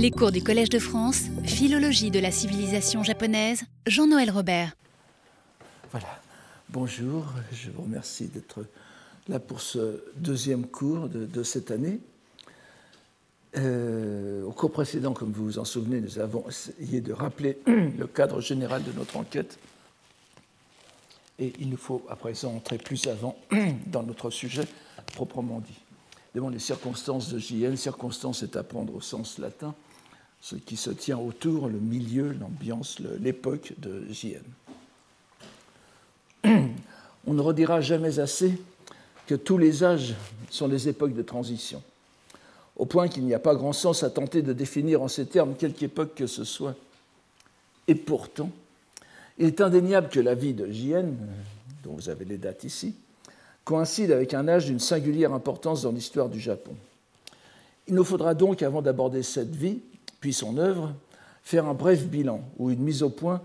Les cours du Collège de France, Philologie de la civilisation japonaise, Jean-Noël Robert. Voilà. Bonjour, je vous remercie d'être là pour ce deuxième cours de, cette année. Euh, au cours précédent, comme vous vous en souvenez, nous avons essayé de rappeler le cadre général de notre enquête. Et il nous faut à présent entrer plus avant dans notre sujet proprement dit. Devant les circonstances de JN, circonstance est à prendre au sens latin, ce qui se tient autour, le milieu, l'ambiance, l'époque de JN. On ne redira jamais assez que tous les âges sont des époques de transition, au point qu'il n'y a pas grand sens à tenter de définir en ces termes quelque époque que ce soit. Et pourtant, il est indéniable que la vie de JN, dont vous avez les dates ici, coïncide avec un âge d'une singulière importance dans l'histoire du Japon. Il nous faudra donc, avant d'aborder cette vie, puis son œuvre, faire un bref bilan ou une mise au point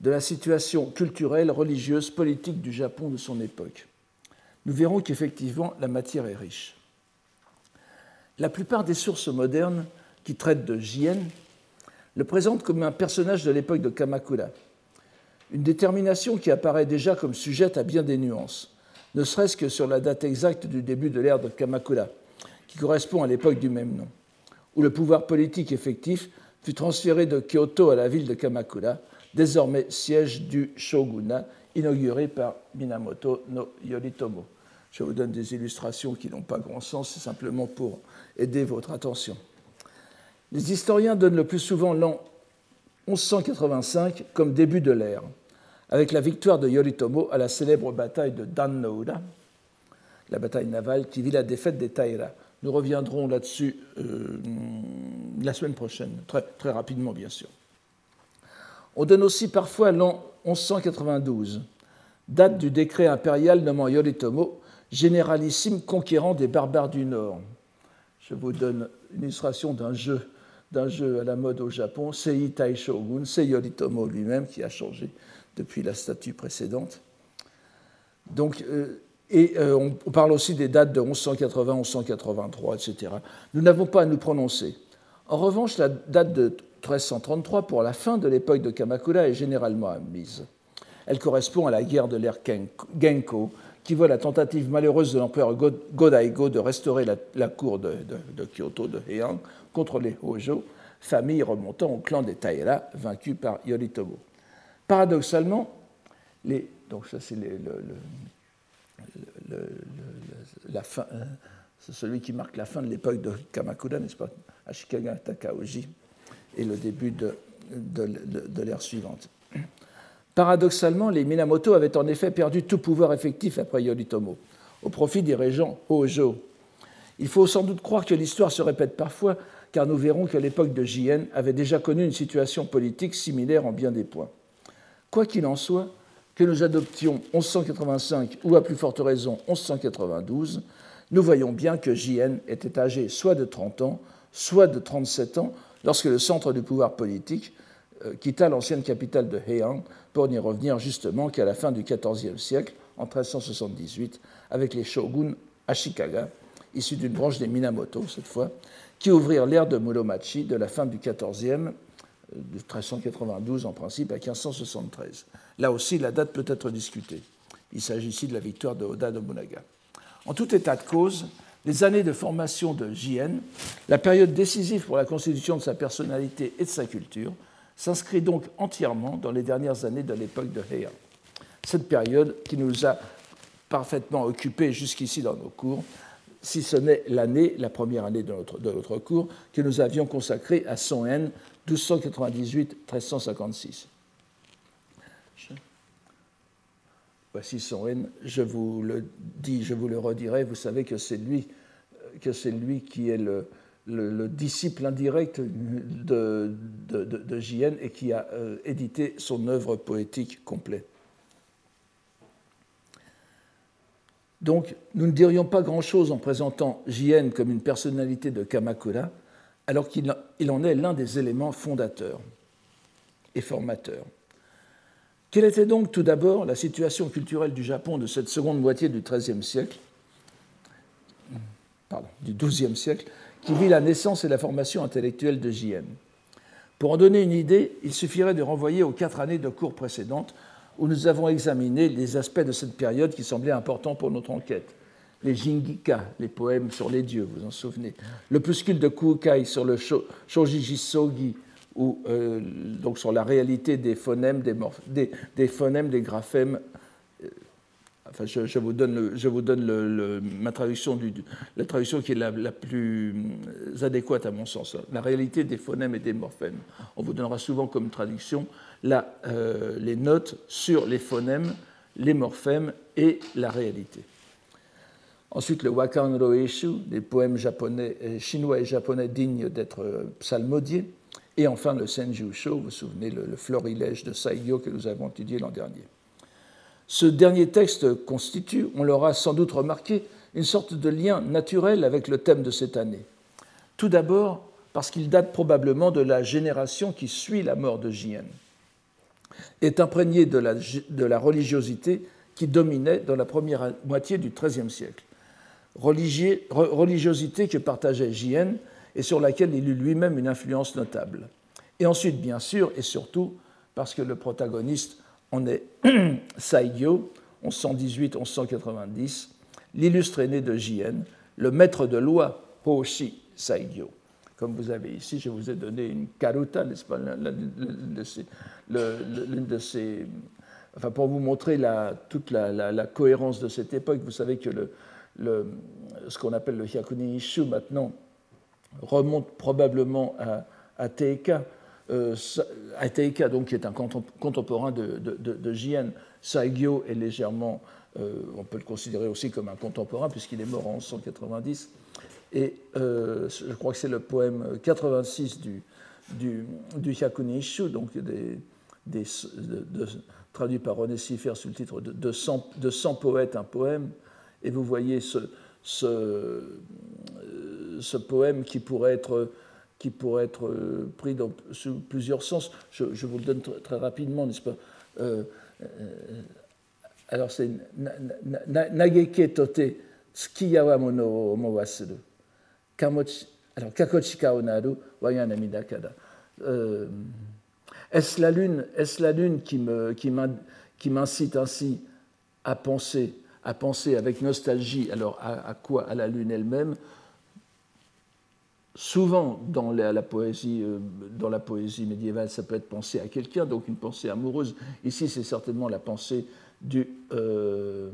de la situation culturelle, religieuse, politique du Japon de son époque. Nous verrons qu'effectivement la matière est riche. La plupart des sources modernes qui traitent de Jien le présentent comme un personnage de l'époque de Kamakura, une détermination qui apparaît déjà comme sujette à bien des nuances ne serait-ce que sur la date exacte du début de l'ère de Kamakura, qui correspond à l'époque du même nom, où le pouvoir politique effectif fut transféré de Kyoto à la ville de Kamakura, désormais siège du shogunat, inauguré par Minamoto no Yoritomo. Je vous donne des illustrations qui n'ont pas grand sens, c'est simplement pour aider votre attention. Les historiens donnent le plus souvent l'an 1185 comme début de l'ère avec la victoire de Yoritomo à la célèbre bataille de Dannoura, la bataille navale qui vit la défaite des Taira. Nous reviendrons là-dessus euh, la semaine prochaine, très, rapidement bien sûr. On donne aussi parfois l'an 1192, date du décret impérial nommant Yoritomo généralissime conquérant des barbares du Nord. Je vous donne une illustration d'un jeu, d'un jeu à la mode au Japon, Sei Taishogun, c'est Yoritomo lui-même qui a changé depuis la statue précédente. Donc, euh, et euh, on parle aussi des dates de 1180, 1183, etc. Nous n'avons pas à nous prononcer. En revanche, la date de 1333 pour la fin de l'époque de Kamakura est généralement admise. Elle correspond à la guerre de l'ère Genko, qui voit la tentative malheureuse de l'empereur Godaigo de restaurer la, cour de, Kyoto de Heian contre les Hojo, famille remontant au clan des Taira, vaincu par Yoritomo. Paradoxalement, les, donc ça c'est hein, c'est celui qui marque la fin de l'époque de Kamakura, n'est-ce pas, Ashikaga Takaoji, et le début de, de l'ère suivante. Paradoxalement, les Minamoto avaient en effet perdu tout pouvoir effectif après Yoritomo, au profit des régents Hojo. Il faut sans doute croire que l'histoire se répète parfois, car nous verrons que l'époque de Jien avait déjà connu une situation politique similaire en bien des points. Quoi qu'il en soit, que nous adoptions 1185 ou à plus forte raison 1192, nous voyons bien que JN était âgé soit de 30 ans, soit de 37 ans lorsque le centre du pouvoir politique euh, quitta l'ancienne capitale de Heian pour n'y revenir justement qu'à la fin du XIVe siècle, en 1378, avec les shoguns Ashikaga, issus d'une branche des Minamoto cette fois, qui ouvrirent l'ère de Muromachi de la fin du XIVe de 1392 en principe à 1573. Là aussi, la date peut être discutée. Il s'agit ici de la victoire de Oda Nobunaga. En tout état de cause, les années de formation de Jien, la période décisive pour la constitution de sa personnalité et de sa culture, s'inscrit donc entièrement dans les dernières années de l'époque de Heian. Cette période qui nous a parfaitement occupés jusqu'ici dans nos cours, si ce n'est l'année, la première année de notre, de notre, cours, que nous avions consacrée à Son 1298-1356. Voici son N, je vous le dis, je vous le redirai, vous savez que c'est lui, qui est le, le, disciple indirect de, de, de, JN et qui a euh, édité son œuvre poétique complète. Donc, nous ne dirions pas grand-chose en présentant JN comme une personnalité de Kamakura, alors qu'il en est l'un des éléments fondateurs et formateurs. Quelle était donc tout d'abord la situation culturelle du Japon de cette seconde moitié du XIIIe siècle, pardon, du XIIe siècle, qui vit la naissance et la formation intellectuelle de JN. Pour en donner une idée, il suffirait de renvoyer aux quatre années de cours précédentes où nous avons examiné les aspects de cette période qui semblaient importants pour notre enquête. Les Jingika, les poèmes sur les dieux, vous en souvenez. Le pluscule de Kukai sur le Shojijisogi, ou euh, donc sur la réalité des phonèmes, des, des phonèmes, des graphèmes Enfin, je, vous donne, je vous donne ma traduction, du, la traduction qui est la, plus adéquate à mon sens. La réalité des phonèmes et des morphèmes. On vous donnera souvent comme traduction la, euh, les notes sur les phonèmes, les morphèmes et la réalité. Ensuite, le Wakan Roeshu, des poèmes euh, chinois et japonais dignes d'être euh, psalmodiés. Et enfin, le Senju Sho, vous vous souvenez, le, le florilège de Saigyo que nous avons étudié l'an dernier. Ce dernier texte constitue, on l'aura sans doute remarqué, une sorte de lien naturel avec le thème de cette année. Tout d'abord parce qu'il date probablement de la génération qui suit la mort de Jien, est imprégné de la, de la religiosité qui dominait dans la première moitié du XIIIe siècle. Religiosité que partageait Jien et sur laquelle il eut lui-même une influence notable. Et ensuite, bien sûr, et surtout, parce que le protagoniste on est Saigyo, 1118-1190, l'illustre aîné de Jien, le maître de loi Hoshi Saigyo. Comme vous avez ici, je vous ai donné une karuta, n'est-ce pas, l'une de ces, enfin pour vous montrer toute la, cohérence de cette époque. Vous savez que le, ce qu'on appelle le Hyakuni Ishu maintenant remonte probablement à, Teika, euh, Ateika, donc, qui est un contemporain de, de, Saigyo est légèrement, euh, on peut le considérer aussi comme un contemporain, puisqu'il est mort en 1190. Et euh, je crois que c'est le poème 86 du, du, du donc traduit par René Siffer sous le titre de, de 100, de 100 poètes, un poème. Et vous voyez ce, ce, poème qui pourrait être qui pourrait être euh, pris sous plusieurs sens. Je, vous le donne très, rapidement, n'est-ce pas? Euh, euh, Alors c'est Nageke tote tsukiyawa mono mowasuru. Alors, kakochika onaru wayanamidakada. Est-ce la lune, est la lune qui m'incite qui ainsi à penser, à penser avec nostalgie Alors à, quoi À la lune elle-même souvent dans la, poésie, euh, dans la poésie médiévale, ça peut être pensé à quelqu'un, donc une pensée amoureuse. Ici, c'est certainement la pensée du euh,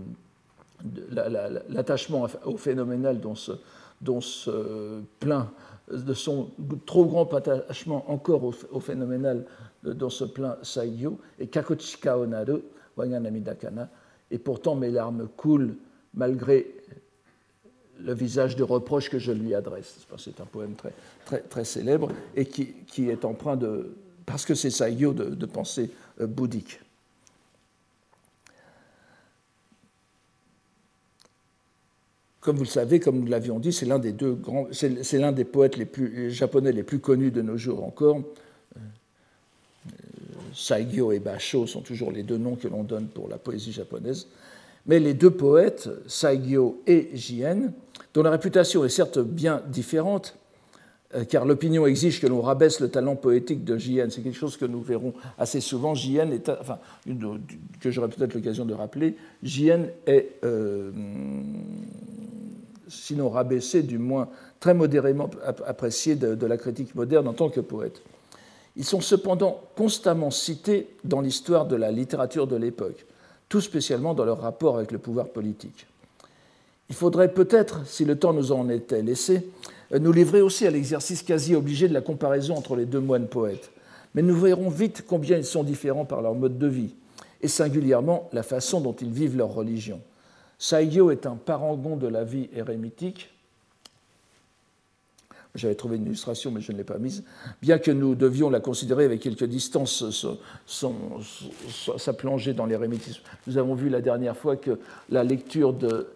l'attachement au phénoménal dont se, dont se plaint, de son trop grand attachement encore au, phénoménal dont se plaint Saigyo, et Kakochika Onaru, Wayanamidakana, et pourtant mes larmes coulent malgré le visage de reproche que je lui adresse. C'est un poème très, très, célèbre et qui, qui, est empreint de, parce que c'est Saigyo, de, de pensée euh, bouddhique. Comme vous le savez, comme nous l'avions dit, c'est l'un des deux grands, c'est l'un des poètes les plus japonais les plus connus de nos jours encore. Saigyo et Basho sont toujours les deux noms que l'on donne pour la poésie japonaise. Mais les deux poètes, Saigyo et Jien, dont la réputation est certes bien différente, euh, car l'opinion exige que l'on rabaisse le talent poétique de Jien. C'est quelque chose que nous verrons assez souvent. Jien est, enfin, que j'aurai peut-être l'occasion de rappeler, Jien est, euh, sinon rabaissé, du moins très modérément apprécié de la critique moderne en tant que poète. Ils sont cependant constamment cités dans l'histoire de la littérature de l'époque tout spécialement dans leur rapport avec le pouvoir politique. Il faudrait peut-être, si le temps nous en était laissé, nous livrer aussi à l'exercice quasi obligé de la comparaison entre les deux moines poètes. Mais nous verrons vite combien ils sont différents par leur mode de vie, et singulièrement la façon dont ils vivent leur religion. Saigyo est un parangon de la vie érémitique, j'avais trouvé une illustration, mais je ne l'ai pas mise. Bien que nous devions la considérer avec quelques distances, sa plongée dans l'érémitisme. Nous avons vu la dernière fois que la lecture de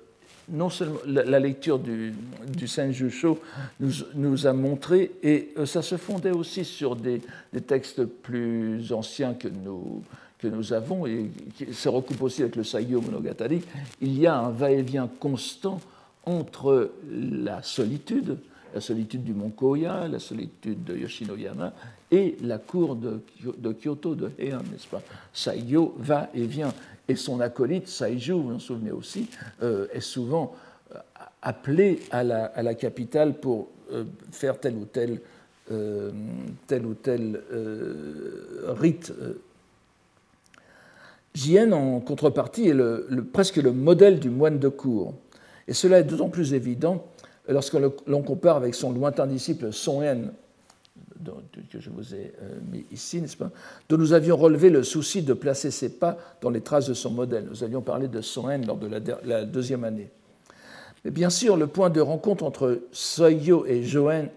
non seulement la, lecture du, du Senjusho nous, nous, a montré, et euh, ça se fondait aussi sur des, textes plus anciens que nous, que nous avons, et qui se recoupe aussi avec le Saigyo Monogatari, il y a un va-et-vient constant entre la solitude, la solitude du mont Koya, la solitude de Yoshinoyama et la cour de, Kyoto de Heian, n'est-ce pas? Saigyo va et vient. Et son acolyte, Saiju, vous vous en souvenez aussi, euh, est souvent euh, appelé à la, capitale pour euh, faire tel ou tel, tel, ou tel rite. Jien, en contrepartie, est presque le modèle du moine de cour. Et cela est d'autant plus évident lorsque l'on compare avec son lointain disciple Son En, que je vous ai euh, mis ici, dont nous avions relevé le souci de placer ses pas dans les traces de son modèle. Nous avions parlé de Son En lors de la, deuxième année. Mais bien sûr, le point de rencontre entre Soyo et,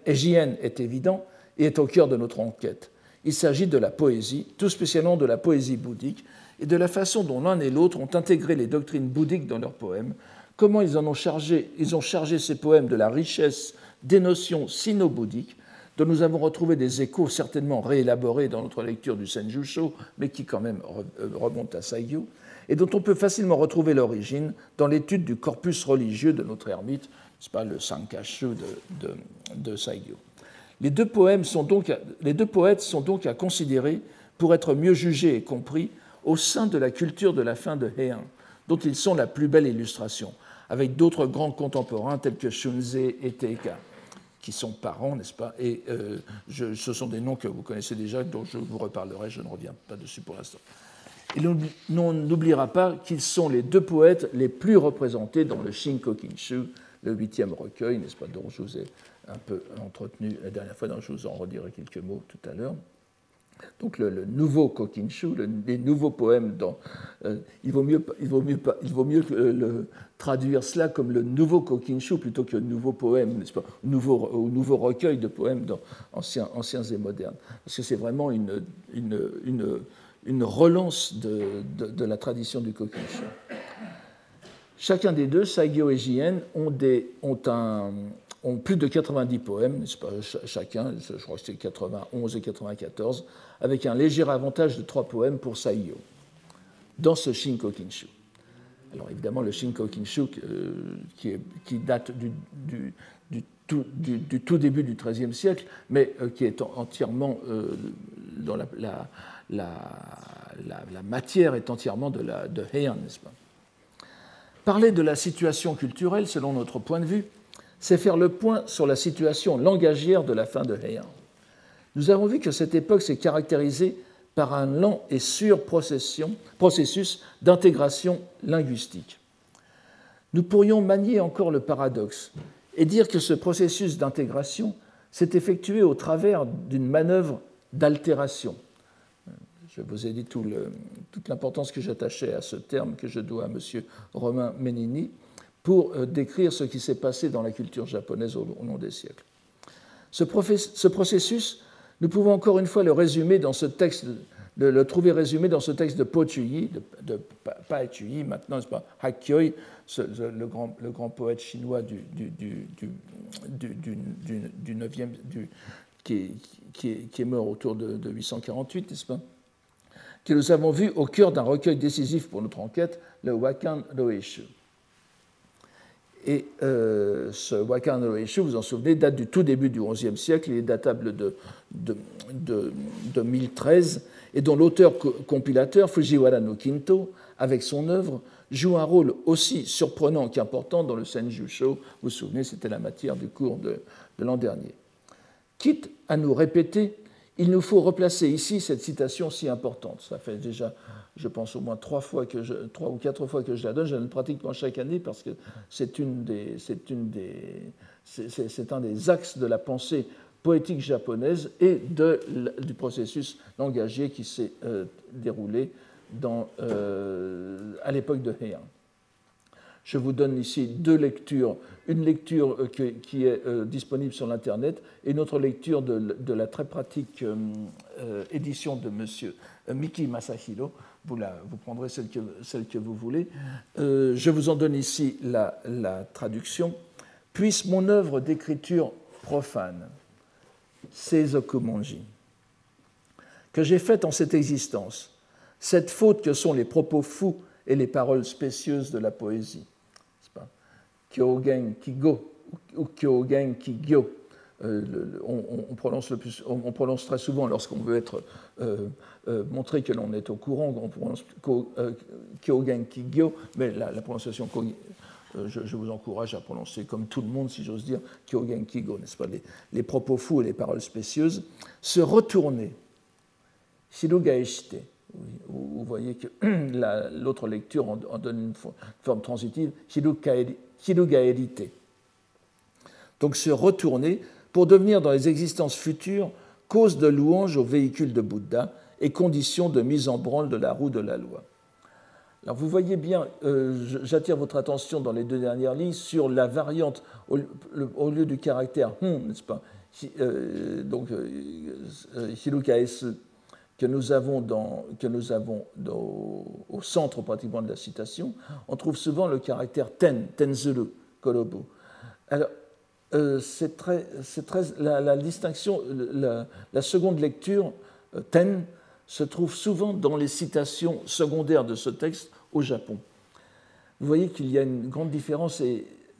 et Jien est évident et est au cœur de notre enquête. Il s'agit de la poésie, tout spécialement de la poésie bouddhique, et de la façon dont l'un et l'autre ont intégré les doctrines bouddhiques dans leurs poèmes, comment ils en ont chargé, ils ont chargé ces poèmes de la richesse des notions sino-bouddhiques, dont nous avons retrouvé des échos certainement réélaborés dans notre lecture du Senjusho, mais qui quand même euh, remontent à Saigyo, et dont on peut facilement retrouver l'origine dans l'étude du corpus religieux de notre ermite, n'est pas, le Sankashu de, de. Les deux, poèmes sont donc, les deux poètes sont donc à considérer pour être mieux jugés et compris au sein de la culture de la fin de Heian, dont ils sont la plus belle illustration, avec d'autres grands contemporains tels que Shunze et Teika, qui sont parents, n'est-ce pas? Et euh, ce sont des noms que vous connaissez déjà, dont je vous reparlerai, je ne reviens pas dessus pour l'instant. Et l'on n'oubliera pas qu'ils sont les deux poètes les plus représentés dans le Shinko Kinshu, le huitième recueil, n'est-ce pas, dont je vous ai un peu entretenu la dernière fois, dont je vous en redirai quelques mots tout à l'heure. Donc le, nouveau Kokinshu, les nouveaux poèmes, euh, il, vaut mieux, il, vaut mieux, il vaut mieux le, traduire cela comme le nouveau Kokinshu plutôt que le nouveau poème, pas, nouveau, ou nouveau recueil de poèmes dans, anciens, anciens et modernes. Parce que c'est vraiment une, une, une, une relance de, de, la tradition du Kokinshu. Chacun des deux, Saigyo et Jien, ont, des, ont un, ont plus de 90 poèmes, chacun, je crois que c'est 91 et 94, avec un léger avantage de trois poèmes pour Saiyo, dans ce Shinko Kinshu. Alors évidemment, le Shinko Kinshu, euh, qui, date du, tout, début du XIIIe siècle, mais euh, qui est entièrement, euh, dans la, matière est entièrement de, la, de Heian, n'est-ce pas? Parler de la situation culturelle, selon notre point de vue, c'est faire le point sur la situation langagière de la fin de Heian. Nous avons vu que cette époque s'est caractérisée par un lent et sûr processus d'intégration linguistique. Nous pourrions manier encore le paradoxe et dire que ce processus d'intégration s'est effectué au travers d'une manœuvre d'altération. Je vous ai dit toute l'importance que j'attachais à ce terme que je dois à M. Romain Menini pour euh, décrire ce qui s'est passé dans la culture japonaise au long des siècles. Ce, processus, nous pouvons encore une fois le résumer dans ce texte, le trouver résumé dans ce texte de Po Chuyi, de, de pas Chuyi, maintenant, pas Hakkyoi, le, grand, poète chinois du, du, du, du 9e, qui, est, mort autour de, 848, n'est-ce pas que nous avons vu au cœur d'un recueil décisif pour notre enquête, le Wakan Roeshu. Et euh, ce Wakan no vous vous en souvenez, date du tout début du XIe siècle, il est datable de, de, de, 1013, et dont l'auteur-compilateur, Fujiwara no Kinto, avec son œuvre, joue un rôle aussi surprenant qu'important dans le Senjusho. Vous vous souvenez, c'était la matière du cours de l'an dernier. Quitte à nous répéter, il nous faut replacer ici cette citation si importante. Ça fait déjà je pense au moins trois, ou quatre fois que je la donne. Je la donne pratiquement chaque année parce que c'est, un des axes de la pensée poétique japonaise et du processus langagier qui s'est euh, déroulé euh, à l'époque de Heian. Je vous donne ici deux lectures, une lecture euh, qui est disponible sur l'Internet et une autre lecture de, la très pratique édition de M. Miki Masahiro, vous, prendrez celle que, vous voulez. Euh, je vous en donne ici la, traduction. Puisse mon œuvre d'écriture profane, Seizokumonji, que j'ai faite en cette existence, cette faute que sont les propos fous et les paroles spécieuses de la poésie. Kyogen Kigo ou Kyogen Kigyo, on, prononce le plus, on, prononce très souvent lorsqu'on veut être montré que l'on est au courant, on prononce Kyogen Kigyo, mais la, prononciation je, vous encourage à prononcer comme tout le monde, si j'ose dire, Kyogen Kigo, n'est-ce pas? Les, propos fous et les paroles spécieuses. Se retourner, Shirugaeshite, vous voyez que l'autre lecture en, donne une forme transitive, hirugaerite. Donc se retourner pour devenir dans les existences futures cause de louange au véhicule de Bouddha et condition de mise en branle de la roue de la loi. Alors vous voyez bien, euh, j'attire votre attention dans les deux dernières lignes sur la variante au, lieu du caractère hon, n'est-ce pas euh, Donc euh, que nous avons, dans, que nous avons au centre pratiquement de la citation, on trouve souvent le caractère ten, tenzuru, korobu. Alors, euh, c'est très, très, la, distinction, la, seconde lecture, euh, ten, se trouve souvent dans les citations secondaires de ce texte au Japon. Vous voyez qu'il y a une grande différence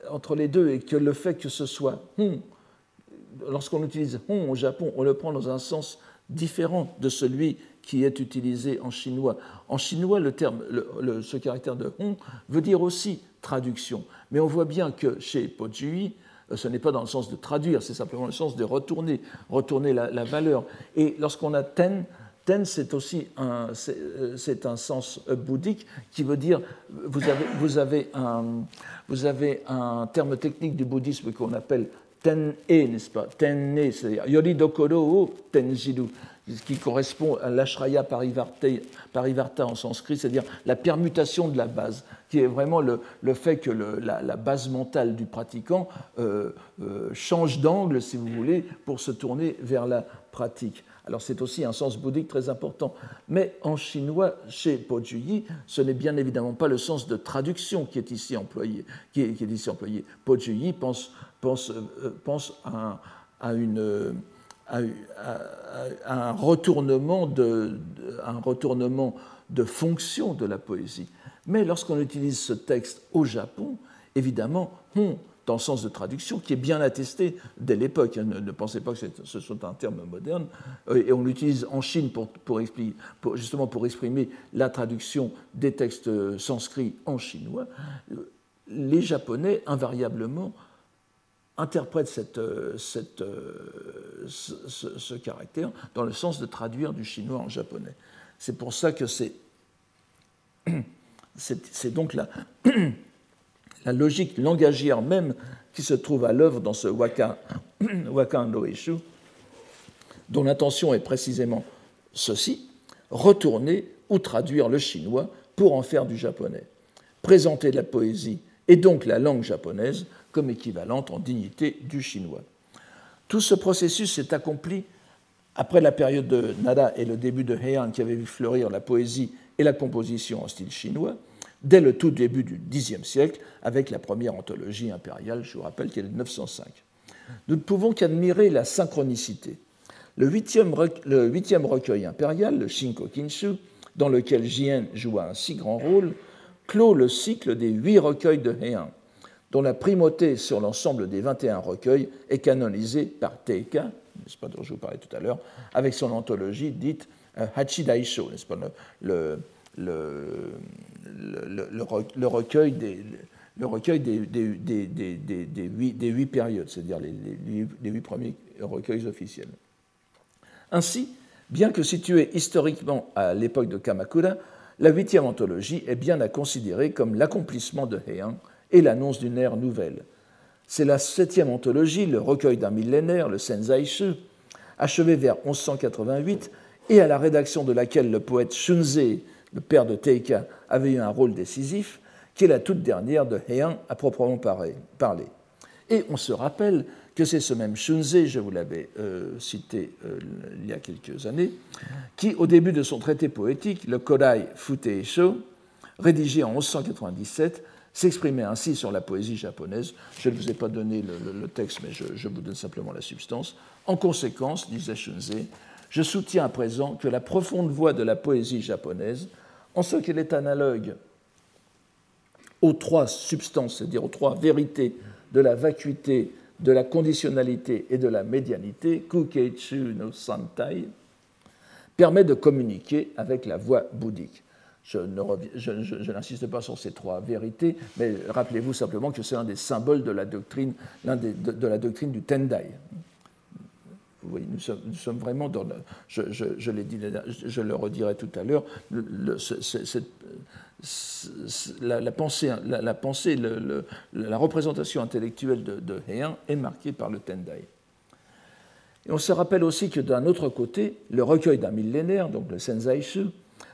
entre les deux et que le fait que ce soit hon, lorsqu'on utilise hon au Japon, on le prend dans un sens différent de celui qui est utilisé en chinois. En chinois, le terme, ce caractère de hong veut dire aussi traduction. Mais on voit bien que chez Pojui, euh, ce n'est pas dans le sens de traduire, c'est simplement le sens de retourner, retourner la, valeur. Et lorsqu'on a ten, ten c'est aussi un, c'est un sens bouddhique qui veut dire, vous avez, vous avez, un, vous avez un terme technique du bouddhisme qu'on appelle ten-e, n'est-ce pas? Ten-e, c'est-à-dire yori dokoro tenjiru, qui correspond à l'ashraya parivarta en sanskrit, c'est-à-dire la permutation de la base, qui est vraiment le, fait que la, base mentale du pratiquant euh, euh, change d'angle, si vous voulez, pour se tourner vers la pratique. Alors c'est aussi un sens bouddhique très important. Mais en chinois, chez Pojuyi, ce n'est bien évidemment pas le sens de traduction qui est ici employé. Qui est, ici employé. Pense, pense, euh, pense à, un, retournement de, fonction de la poésie. Mais lorsqu'on utilise ce texte au Japon, évidemment, on dans le sens de traduction, qui est bien attesté dès l'époque. Ne, pensez pas que ce soit un terme moderne. Euh, et on l'utilise en Chine pour, justement pour exprimer la traduction des textes sanscrits en chinois. Les Japonais, invariablement, interprètent ce, caractère dans le sens de traduire du chinois en japonais. C'est pour ça que c'est, donc la, la logique langagière même qui se trouve à l'œuvre dans ce waka, waka Eshu, dont l'intention est précisément ceci, retourner ou traduire le chinois pour en faire du japonais, présenter la poésie et donc la langue japonaise comme équivalente en dignité du chinois. Tout ce processus s'est accompli après la période de Nada et le début de Heian qui avait vu fleurir la poésie et la composition en style chinois, dès le tout début du Xe siècle, avec la première anthologie impériale, je vous rappelle qu'elle est de 905. Nous ne pouvons qu'admirer la synchronicité. Le huitième, recueil impérial, le Shinko Kinshu, dans lequel Jien joua un si grand rôle, clôt le cycle des huit recueils de Heian, dont la primauté sur l'ensemble des 21 recueils est canonisée par Teika, n'est-ce pas, dont je vous parlais tout à l'heure, avec son anthologie dite euh, Hachidaisho, n'est-ce pas, le, le, recueil des, le recueil des, des, des, huit, périodes, c'est-à-dire les, les, huit premiers recueils officiels. Ainsi, bien que située historiquement à l'époque de Kamakura, la huitième anthologie est bien à considérer comme l'accomplissement de Heian et l'annonce d'une ère nouvelle. C'est la septième anthologie, le recueil d'un millénaire, le Senzaishu, achevé vers 1188 et à la rédaction de laquelle le poète Shunzei le père de Teika, avait eu un rôle décisif, qui est la toute dernière de Heian à proprement parler. Et on se rappelle que c'est ce même Shunzei, je vous l'avais euh, cité euh, il y a quelques années, qui, au début de son traité poétique, le Kodai Futeisho, rédigé en 1197, s'exprimait ainsi sur la poésie japonaise. Je ne vous ai pas donné le, texte, mais je, vous donne simplement la substance. En conséquence, disait Shunzei, je soutiens à présent que la profonde voix de la poésie japonaise en ce qu'elle est analogue aux trois substances, c'est-à-dire aux trois vérités de la vacuité, de la conditionnalité et de la médianité, Kukeichu no Santai, permet de communiquer avec la voix bouddhique. Je, n'insiste pas sur ces trois vérités, mais rappelez-vous simplement que c'est un des symboles de la doctrine, l'un de, la doctrine du Tendai. Vous voyez, nous sommes, vraiment dans je, l'ai dit, je le redirai tout à l'heure, la, pensée, la, pensée la représentation intellectuelle de, de Heian est marquée par le Tendai. Et on se rappelle aussi que d'un autre côté, le recueil d'un millénaire, donc le Senzaishu,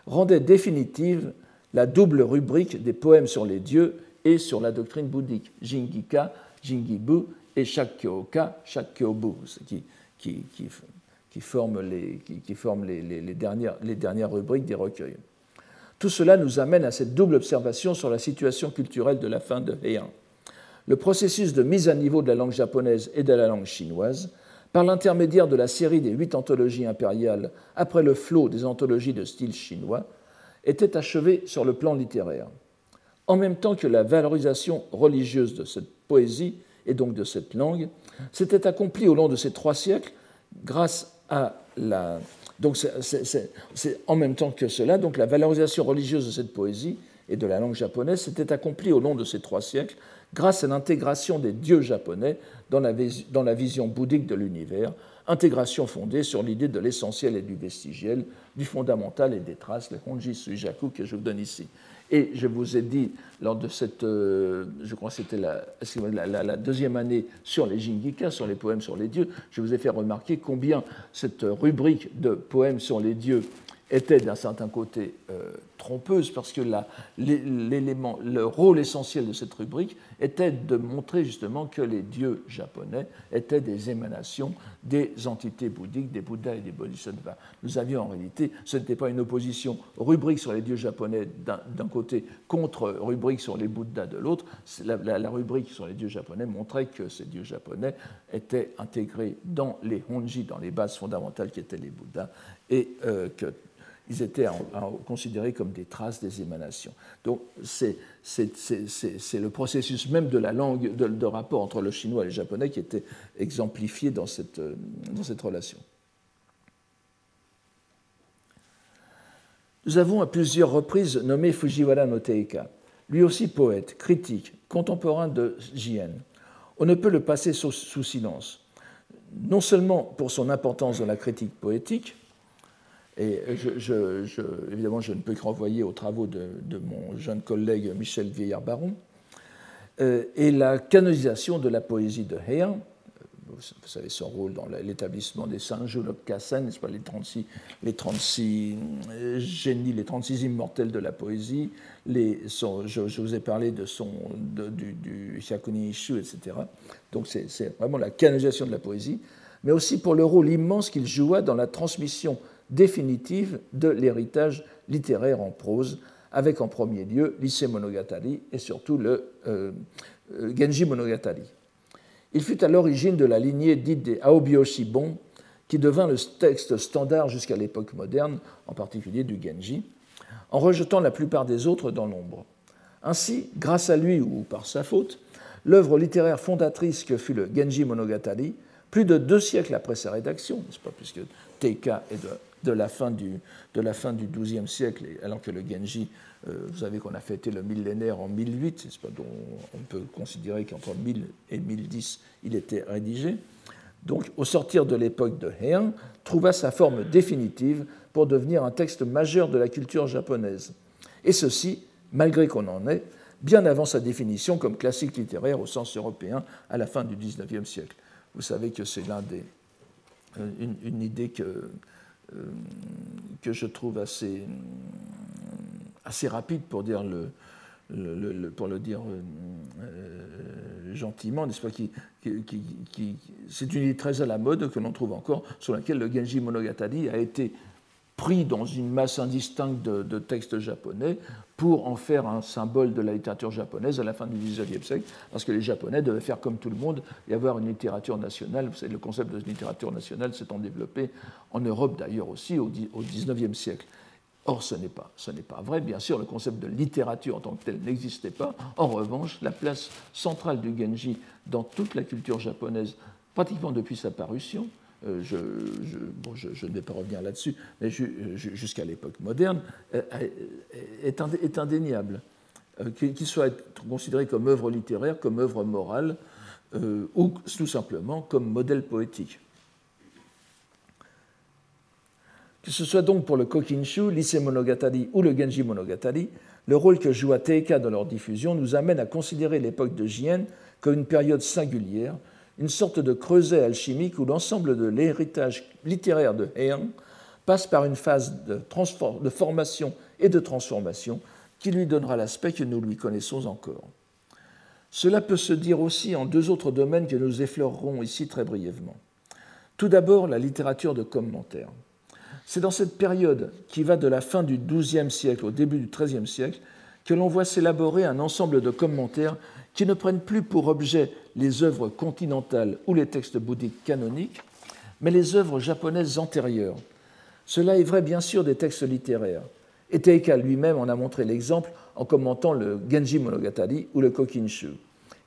rendait définitive la double rubrique des poèmes sur les dieux et sur la doctrine bouddhique, Jingika, Jingibu et Shakkyoka, Shakkyobu, qui, qui, qui, qui forment, les, qui, forment les, les, dernières, les dernières rubriques des recueils. Tout cela nous amène à cette double observation sur la situation culturelle de la fin de Heian. Le processus de mise à niveau de la langue japonaise et de la langue chinoise par l'intermédiaire de la série des huit anthologies impériales après le flot des anthologies de style chinois, était achevé sur le plan littéraire. En même temps que la valorisation religieuse de cette poésie et donc de cette langue s'était accomplie au long de ces trois siècles grâce à la. Donc, c'est en même temps que cela, donc la valorisation religieuse de cette poésie et de la langue japonaise s'était accomplie au long de ces trois siècles grâce à l'intégration des dieux japonais dans la, vision bouddhique de l'univers, intégration fondée sur l'idée de l'essentiel et du vestigiel, du fondamental et des traces, les Honji Suijaku que je vous donne ici. Et je vous ai dit, lors de cette, euh, je crois que c'était la, la, deuxième année sur les Jingika, sur les poèmes sur les dieux, je vous ai fait remarquer combien cette rubrique de poèmes sur les dieux était d'un certain côté euh, trompeuse parce que l'élément, le rôle essentiel de cette rubrique était de montrer justement que les dieux japonais étaient des émanations des entités bouddhiques, des Bouddhas et des Bodhisattvas. Nous avions en réalité, ce n'était pas une opposition rubrique sur les dieux japonais d'un côté contre rubrique sur les Bouddhas de l'autre. La, rubrique sur les dieux japonais montrait que ces dieux japonais étaient intégrés dans les honji, dans les bases fondamentales qui étaient les Bouddhas, et euh, que ils étaient considérés comme des traces des émanations. Donc c'est le processus même de la langue, de, rapport entre le chinois et le japonais qui était exemplifié dans cette, dans cette relation. Nous avons à plusieurs reprises nommé Fujiwara no Teika, lui aussi poète, critique, contemporain de Jien. On ne peut le passer sous silence, non seulement pour son importance dans la critique poétique, et évidemment, je ne peux que renvoyer aux travaux de, mon jeune collègue Michel Vieillard-Baron. Euh, et la canonisation de la poésie de Heian, vous savez son rôle dans l'établissement des Sanju Kassen, n'est-ce pas, les 36, les 36 euh, génies, les 36 immortels de la poésie, je, vous ai parlé de son, du, du Hyakuni Ishu, etc. Donc c'est vraiment la canonisation de la poésie, mais aussi pour le rôle immense qu'il joua dans la transmission définitive de l'héritage littéraire en prose, avec en premier lieu l'Issei Monogatari et surtout le euh, euh, Genji Monogatari. Il fut à l'origine de la lignée dite des Aobyoshi-bon, qui devint le texte standard jusqu'à l'époque moderne, en particulier du Genji, en rejetant la plupart des autres dans l'ombre. Ainsi, grâce à lui ou par sa faute, l'œuvre littéraire fondatrice que fut le Genji Monogatari, plus de deux siècles après sa rédaction, n'est-ce pas, puisque Teika est de de la fin du, de la fin du XIIe siècle, alors que le Genji, euh, vous savez qu'on a fêté le millénaire en 1008, pas, dont on peut considérer qu'entre 1000 et 1010, il était rédigé. Donc, au sortir de l'époque de Heian, trouva sa forme définitive pour devenir un texte majeur de la culture japonaise. Et ceci, malgré qu'on en ait, bien avant sa définition comme classique littéraire au sens européen à la fin du XIXe siècle. Vous savez que c'est l'un des, euh, une, idée que que je trouve assez, assez rapide pour le, dire euh, euh, gentiment, n'est-ce pas qui, qui, C'est une idée très à la mode que l'on trouve encore, sur laquelle le Genji Monogatari a été pris dans une masse indistincte de, textes japonais pour en faire un symbole de la littérature japonaise à la fin du XIXe siècle, parce que les Japonais devaient faire comme tout le monde et avoir une littérature nationale. Vous le concept de littérature nationale s'étant développé en Europe d'ailleurs aussi au XIXe siècle. Or, ce n'est pas, pas vrai. Bien sûr, le concept de littérature en tant que tel n'existait pas. En revanche, la place centrale du Genji dans toute la culture japonaise, pratiquement depuis sa parution, euh, je, ne vais pas revenir là-dessus, mais jusqu'à l'époque moderne, euh, est, indéniable. Euh, qu'il soit considéré comme œuvre littéraire, comme œuvre morale, ou tout simplement comme modèle poétique. Que ce soit donc pour le Kokinshu, l'Issei Monogatari ou le Genji Monogatari, le rôle que joua Teika dans leur diffusion nous amène à considérer l'époque de Jien comme une période singulière, une sorte de creuset alchimique où l'ensemble de l'héritage littéraire de Heian passe par une phase de, formation et de transformation qui lui donnera l'aspect que nous lui connaissons encore. Cela peut se dire aussi en deux autres domaines que nous effleurerons ici très brièvement. Tout d'abord, la littérature de commentaire. C'est dans cette période qui va de la fin du XIIe siècle au début du XIIIe siècle que l'on voit s'élaborer un ensemble de commentaires qui ne prennent plus pour objet les œuvres continentales ou les textes bouddhiques canoniques, mais les œuvres japonaises antérieures. Cela est vrai bien sûr des textes littéraires. Et lui-même en a montré l'exemple en commentant le Genji Monogatari ou le Kokinshu,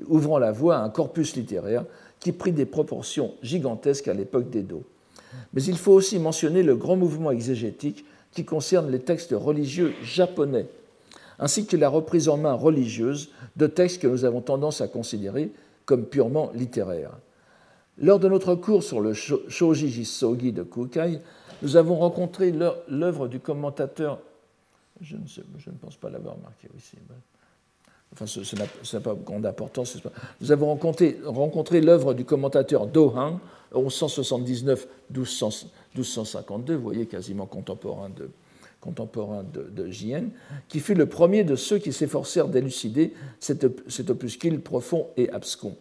ouvrant la voie à un corpus littéraire qui prit des proportions gigantesques à l'époque d'Edo. Mais il faut aussi mentionner le grand mouvement exégétique qui concerne les textes religieux japonais, ainsi que la reprise en main religieuse de textes que nous avons tendance à considérer comme purement littéraires. Lors de notre cours sur le Shoji Jisogi de Kukai, nous avons rencontré l'œuvre du commentateur, je ne, pense pas l'avoir marqué ici, enfin ça n'a pas grande importance, nous avons rencontré, rencontré l'œuvre du commentateur Dohan 1179-1252, vous voyez, quasiment contemporain de, contemporain de, Jien, qui fut le premier de ceux qui s'efforcèrent d'élucider cet, opuscule profond et abscon.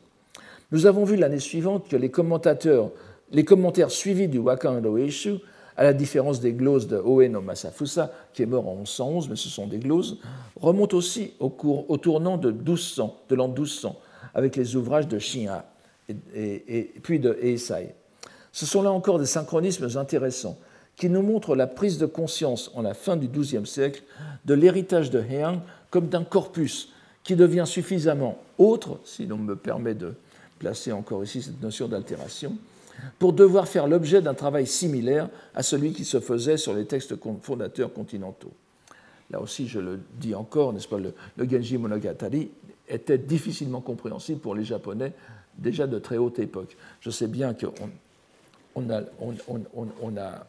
Nous avons vu l'année suivante que les, commentateurs, les commentaires suivis du Wakan Eishu, à la différence des gloses de Oe Masafusa, qui est mort en 1111, mais ce sont des gloses, remontent aussi au, cours, au tournant de, 1200, de l'an 1200, avec les ouvrages de Shinha et, puis de Eisai. Ce sont là encore des synchronismes intéressants qui nous montrent la prise de conscience en la fin du XIIe siècle de l'héritage de Heian comme d'un corpus qui devient suffisamment autre, si l'on me permet de placer encore ici cette notion d'altération, pour devoir faire l'objet d'un travail similaire à celui qui se faisait sur les textes fondateurs continentaux. Là aussi, je le dis encore, n'est-ce pas, le, le Genji Monogatari était difficilement compréhensible pour les Japonais déjà de très haute époque. Je sais bien qu'on on a, on, a,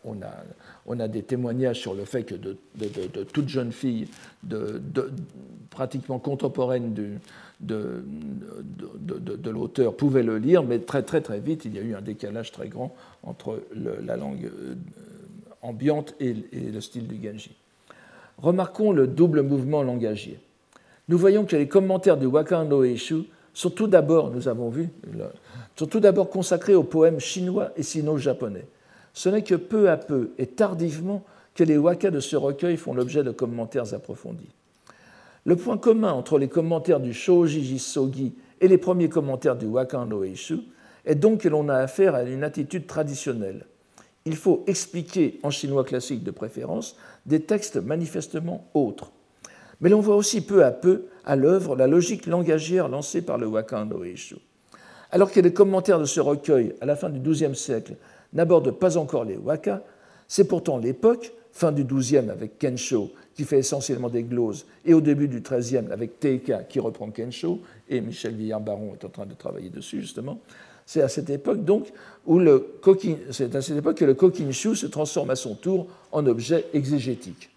on, a, des témoignages sur le fait que de, de, toutes jeunes filles de, pratiquement contemporaines de, l'auteur pouvaient le lire, mais très très très vite, il y a eu un décalage très grand entre la langue euh, ambiante et, le style du Genji. Remarquons le double mouvement langagier. Nous voyons que les commentaires du Wakan no Eishu sont tout d'abord, nous avons vu, sont d'abord consacrés aux poèmes chinois et sino-japonais. Ce n'est que peu à peu et tardivement que les wakas de ce recueil font l'objet de commentaires approfondis. Le point commun entre les commentaires du Shoji Jisogi et les premiers commentaires du Wakan no Eishu est donc que l'on a affaire à une attitude traditionnelle. Il faut expliquer, en chinois classique de préférence, des textes manifestement autres. Mais l'on voit aussi peu à peu à l'œuvre la logique langagière lancée par le Wakan no Eishu. Alors que les commentaires de ce recueil, à la fin du XIIe siècle, n'abordent pas encore les waka, c'est pourtant l'époque, fin du XIIe avec Kensho, qui fait essentiellement des gloses, et au début du XIIIe avec Teika, qui reprend Kensho, et Michel Villard-Baron est en train de travailler dessus, justement. C'est à cette époque, donc, où le c'est à cette époque que le Kokinshu se transforme à son tour en objet exégétique.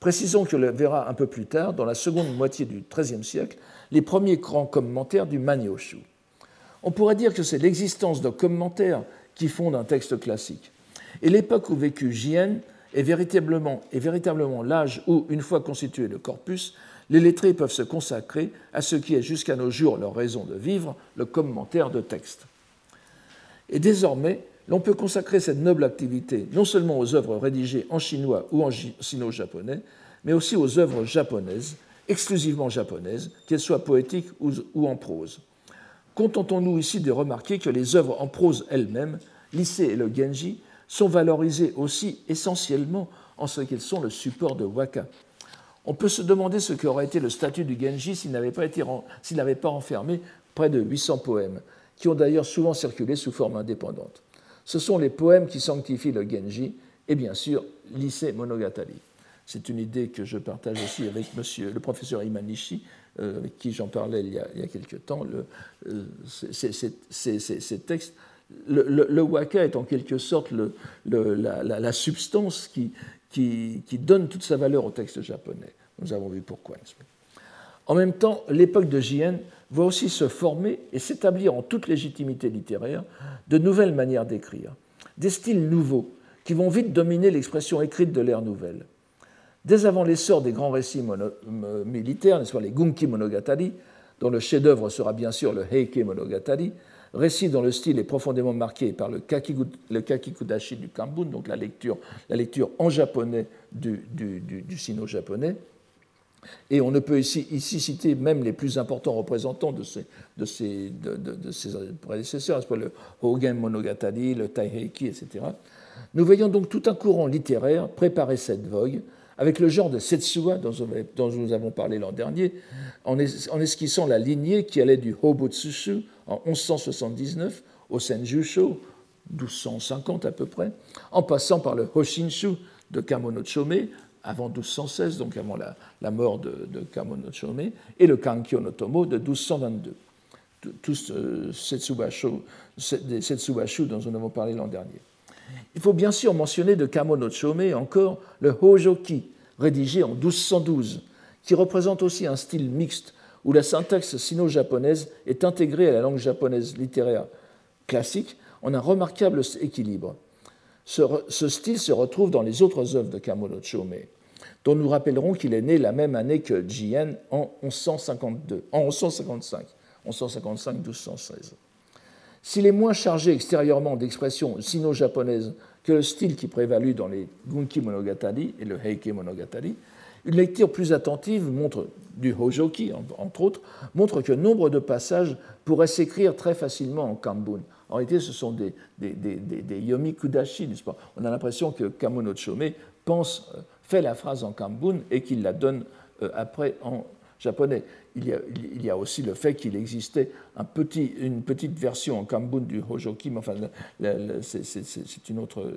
Précisons que le verra un peu plus tard, dans la seconde moitié du XIIIe siècle, les premiers grands commentaires du Manyoshu. On pourrait dire que c'est l'existence de commentaires qui fonde un texte classique. Et l'époque où vécut Jien est est véritablement l'âge où, une fois constitué le corpus, les lettrés peuvent se consacrer à ce qui est jusqu'à nos jours leur raison de vivre, le commentaire de texte. Et désormais, l'on peut consacrer cette noble activité non seulement aux œuvres rédigées en chinois ou en sino-japonais, mais aussi aux œuvres japonaises, exclusivement japonaises, qu'elles soient poétiques ou en prose. Contentons-nous ici de remarquer que les œuvres en prose elles-mêmes, l'Issé et le Genji, sont valorisées aussi essentiellement en ce qu'ils sont le support de waka. On peut se demander ce qu'aurait été le statut du Genji s'il n'avait pas, été, pas enfermé près de 800 poèmes, qui ont d'ailleurs souvent circulé sous forme indépendante. Ce sont les poèmes qui sanctifient le Genji et bien sûr l'Issei Monogatari. C'est une idée que je partage aussi avec monsieur, le professeur Imanishi, euh, avec qui j'en parlais il y, a, quelques temps. Le, euh, ces, textes, le, waka est en quelque sorte la, substance qui, qui, donne toute sa valeur au texte japonais. Nous avons vu pourquoi. En même temps, l'époque de Jien voit aussi se former et s'établir en toute légitimité littéraire de nouvelles manières d'écrire, des styles nouveaux qui vont vite dominer l'expression écrite de l'ère nouvelle. Dès avant l'essor des grands récits militaires, pas, les Gunki Monogatari, dont le chef-d'œuvre sera bien sûr le Heike Monogatari, récit dont le style est profondément marqué par le, kakikudashi du Kambun, donc la lecture, en japonais du, sino-japonais. Et on ne peut ici, citer même les plus importants représentants de ces, de ces, de, ces prédécesseurs, le Hogen Monogatari, le Taiheiki, etc. Nous voyons donc tout un courant littéraire préparer cette vogue avec le genre de Setsuwa dont, nous avons parlé l'an dernier, en, esquissant la lignée qui allait du Hobotsushu en 1179 au Senjusho, 1250 à peu près, en passant par le Hoshinshu de Kamono Chome, avant 1216, donc avant la, mort de, de, Kamono Chome, et le Kankyo no Tomo de 1222. Tous euh, des Setsubashu dont nous avons parlé l'an dernier. Il faut bien sûr mentionner de Kamo no Chome encore le Hojoki, rédigé en 1212, qui représente aussi un style mixte où la syntaxe sino-japonaise est intégrée à la langue japonaise littéraire classique en un remarquable équilibre. Ce, style se retrouve dans les autres œuvres de Kamo no Chome, dont nous rappellerons qu'il est né la même année que Jien en 1152, en 1155, 1155-1216. S'il est moins chargé extérieurement d'expressions sino-japonaises que le style qui prévalut dans les Gunki Monogatari et le Heike Monogatari, une lecture plus attentive montre, du Hojoki entre autres, montre que nombre de passages pourraient s'écrire très facilement en Kambun. En réalité, ce sont des, des, yomi kudashi, n'est-ce pas? On a l'impression que Kamono Chome pense, euh, fait la phrase en Kambun et qu'il la donne euh, après en japonais. Il y a, aussi le fait qu'il existait une petite version en Kambun du Hojoki, mais enfin, c'est une, autre,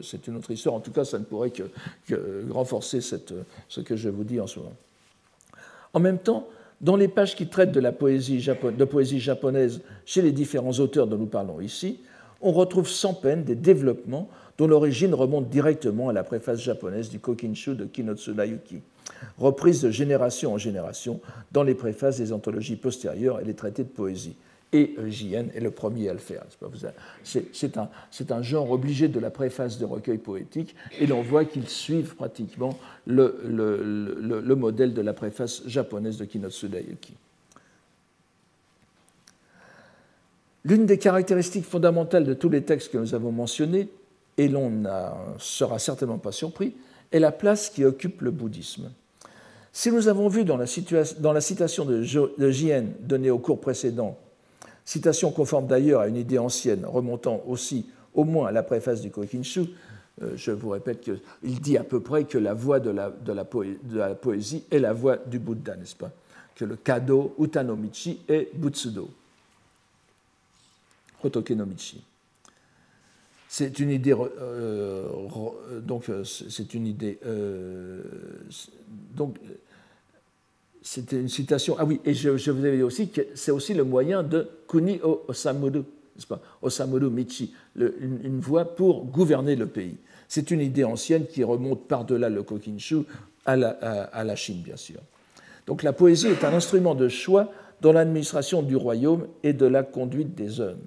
histoire. En tout cas, ça ne pourrait que, renforcer ce que je vous dis en ce moment. En même temps, dans les pages qui traitent de la de poésie japonaise chez les différents auteurs dont nous parlons ici, on retrouve sans peine des développements dont l'origine remonte directement à la préface japonaise du Kokinshu de Kinotsuda Yuki reprise de génération en génération dans les préfaces des anthologies postérieures et les traités de poésie. Et J.N. est le premier à le faire. C'est un, genre obligé de la préface de recueil poétique, et l'on voit qu'ils suivent pratiquement le, modèle de la préface japonaise de Kinotsuda Yuki. L'une des caractéristiques fondamentales de tous les textes que nous avons mentionnés, et l'on ne sera certainement pas surpris, est la place qui occupe le bouddhisme. Si nous avons vu dans la, citation de, Jien donnée au cours précédent, citation conforme d'ailleurs à une idée ancienne remontant aussi au moins à la préface du Kokinshu, euh, je vous répète qu'il dit à peu près que la voix de la, poésie est la voix du Bouddha, n'est-ce pas? Que le kado, utanomichi est butsudo. Hotokenomichi. C'est une idée. Euh, donc, euh, c'est une idée. Euh, donc, c'était une citation. Ah oui, et je, vous avais dit aussi que c'est aussi le moyen de kuni o osamuru, n'est-ce pas? Osamuru michi, une, voie pour gouverner le pays. C'est une idée ancienne qui remonte par-delà le kokinshu à la Chine, bien sûr. Donc, la poésie est un instrument de choix dans l'administration du royaume et de la conduite des hommes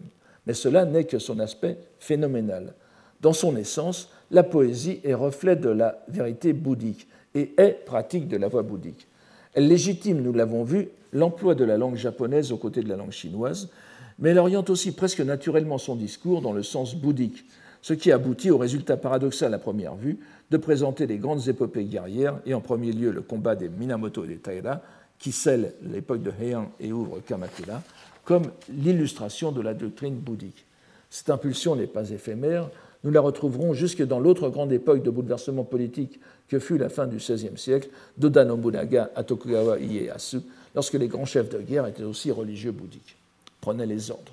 mais cela n'est que son aspect phénoménal. Dans son essence, la poésie est reflet de la vérité bouddhique et est pratique de la voie bouddhique. Elle légitime, nous l'avons vu, l'emploi de la langue japonaise aux côtés de la langue chinoise, mais elle oriente aussi presque naturellement son discours dans le sens bouddhique, ce qui aboutit au résultat paradoxal à première vue de présenter les grandes épopées guerrières, et en premier lieu le combat des Minamoto et des Taira, qui scellent l'époque de Heian et ouvrent Kamakura, comme l'illustration de la doctrine bouddhique. Cette impulsion n'est pas éphémère. nous la retrouverons jusque dans l'autre grande époque de bouleversement politique que fut la fin du XVIe siècle, d'Oda Nobunaga à Tokugawa Ieyasu, lorsque les grands chefs de guerre étaient aussi religieux bouddhiques, prenaient les ordres.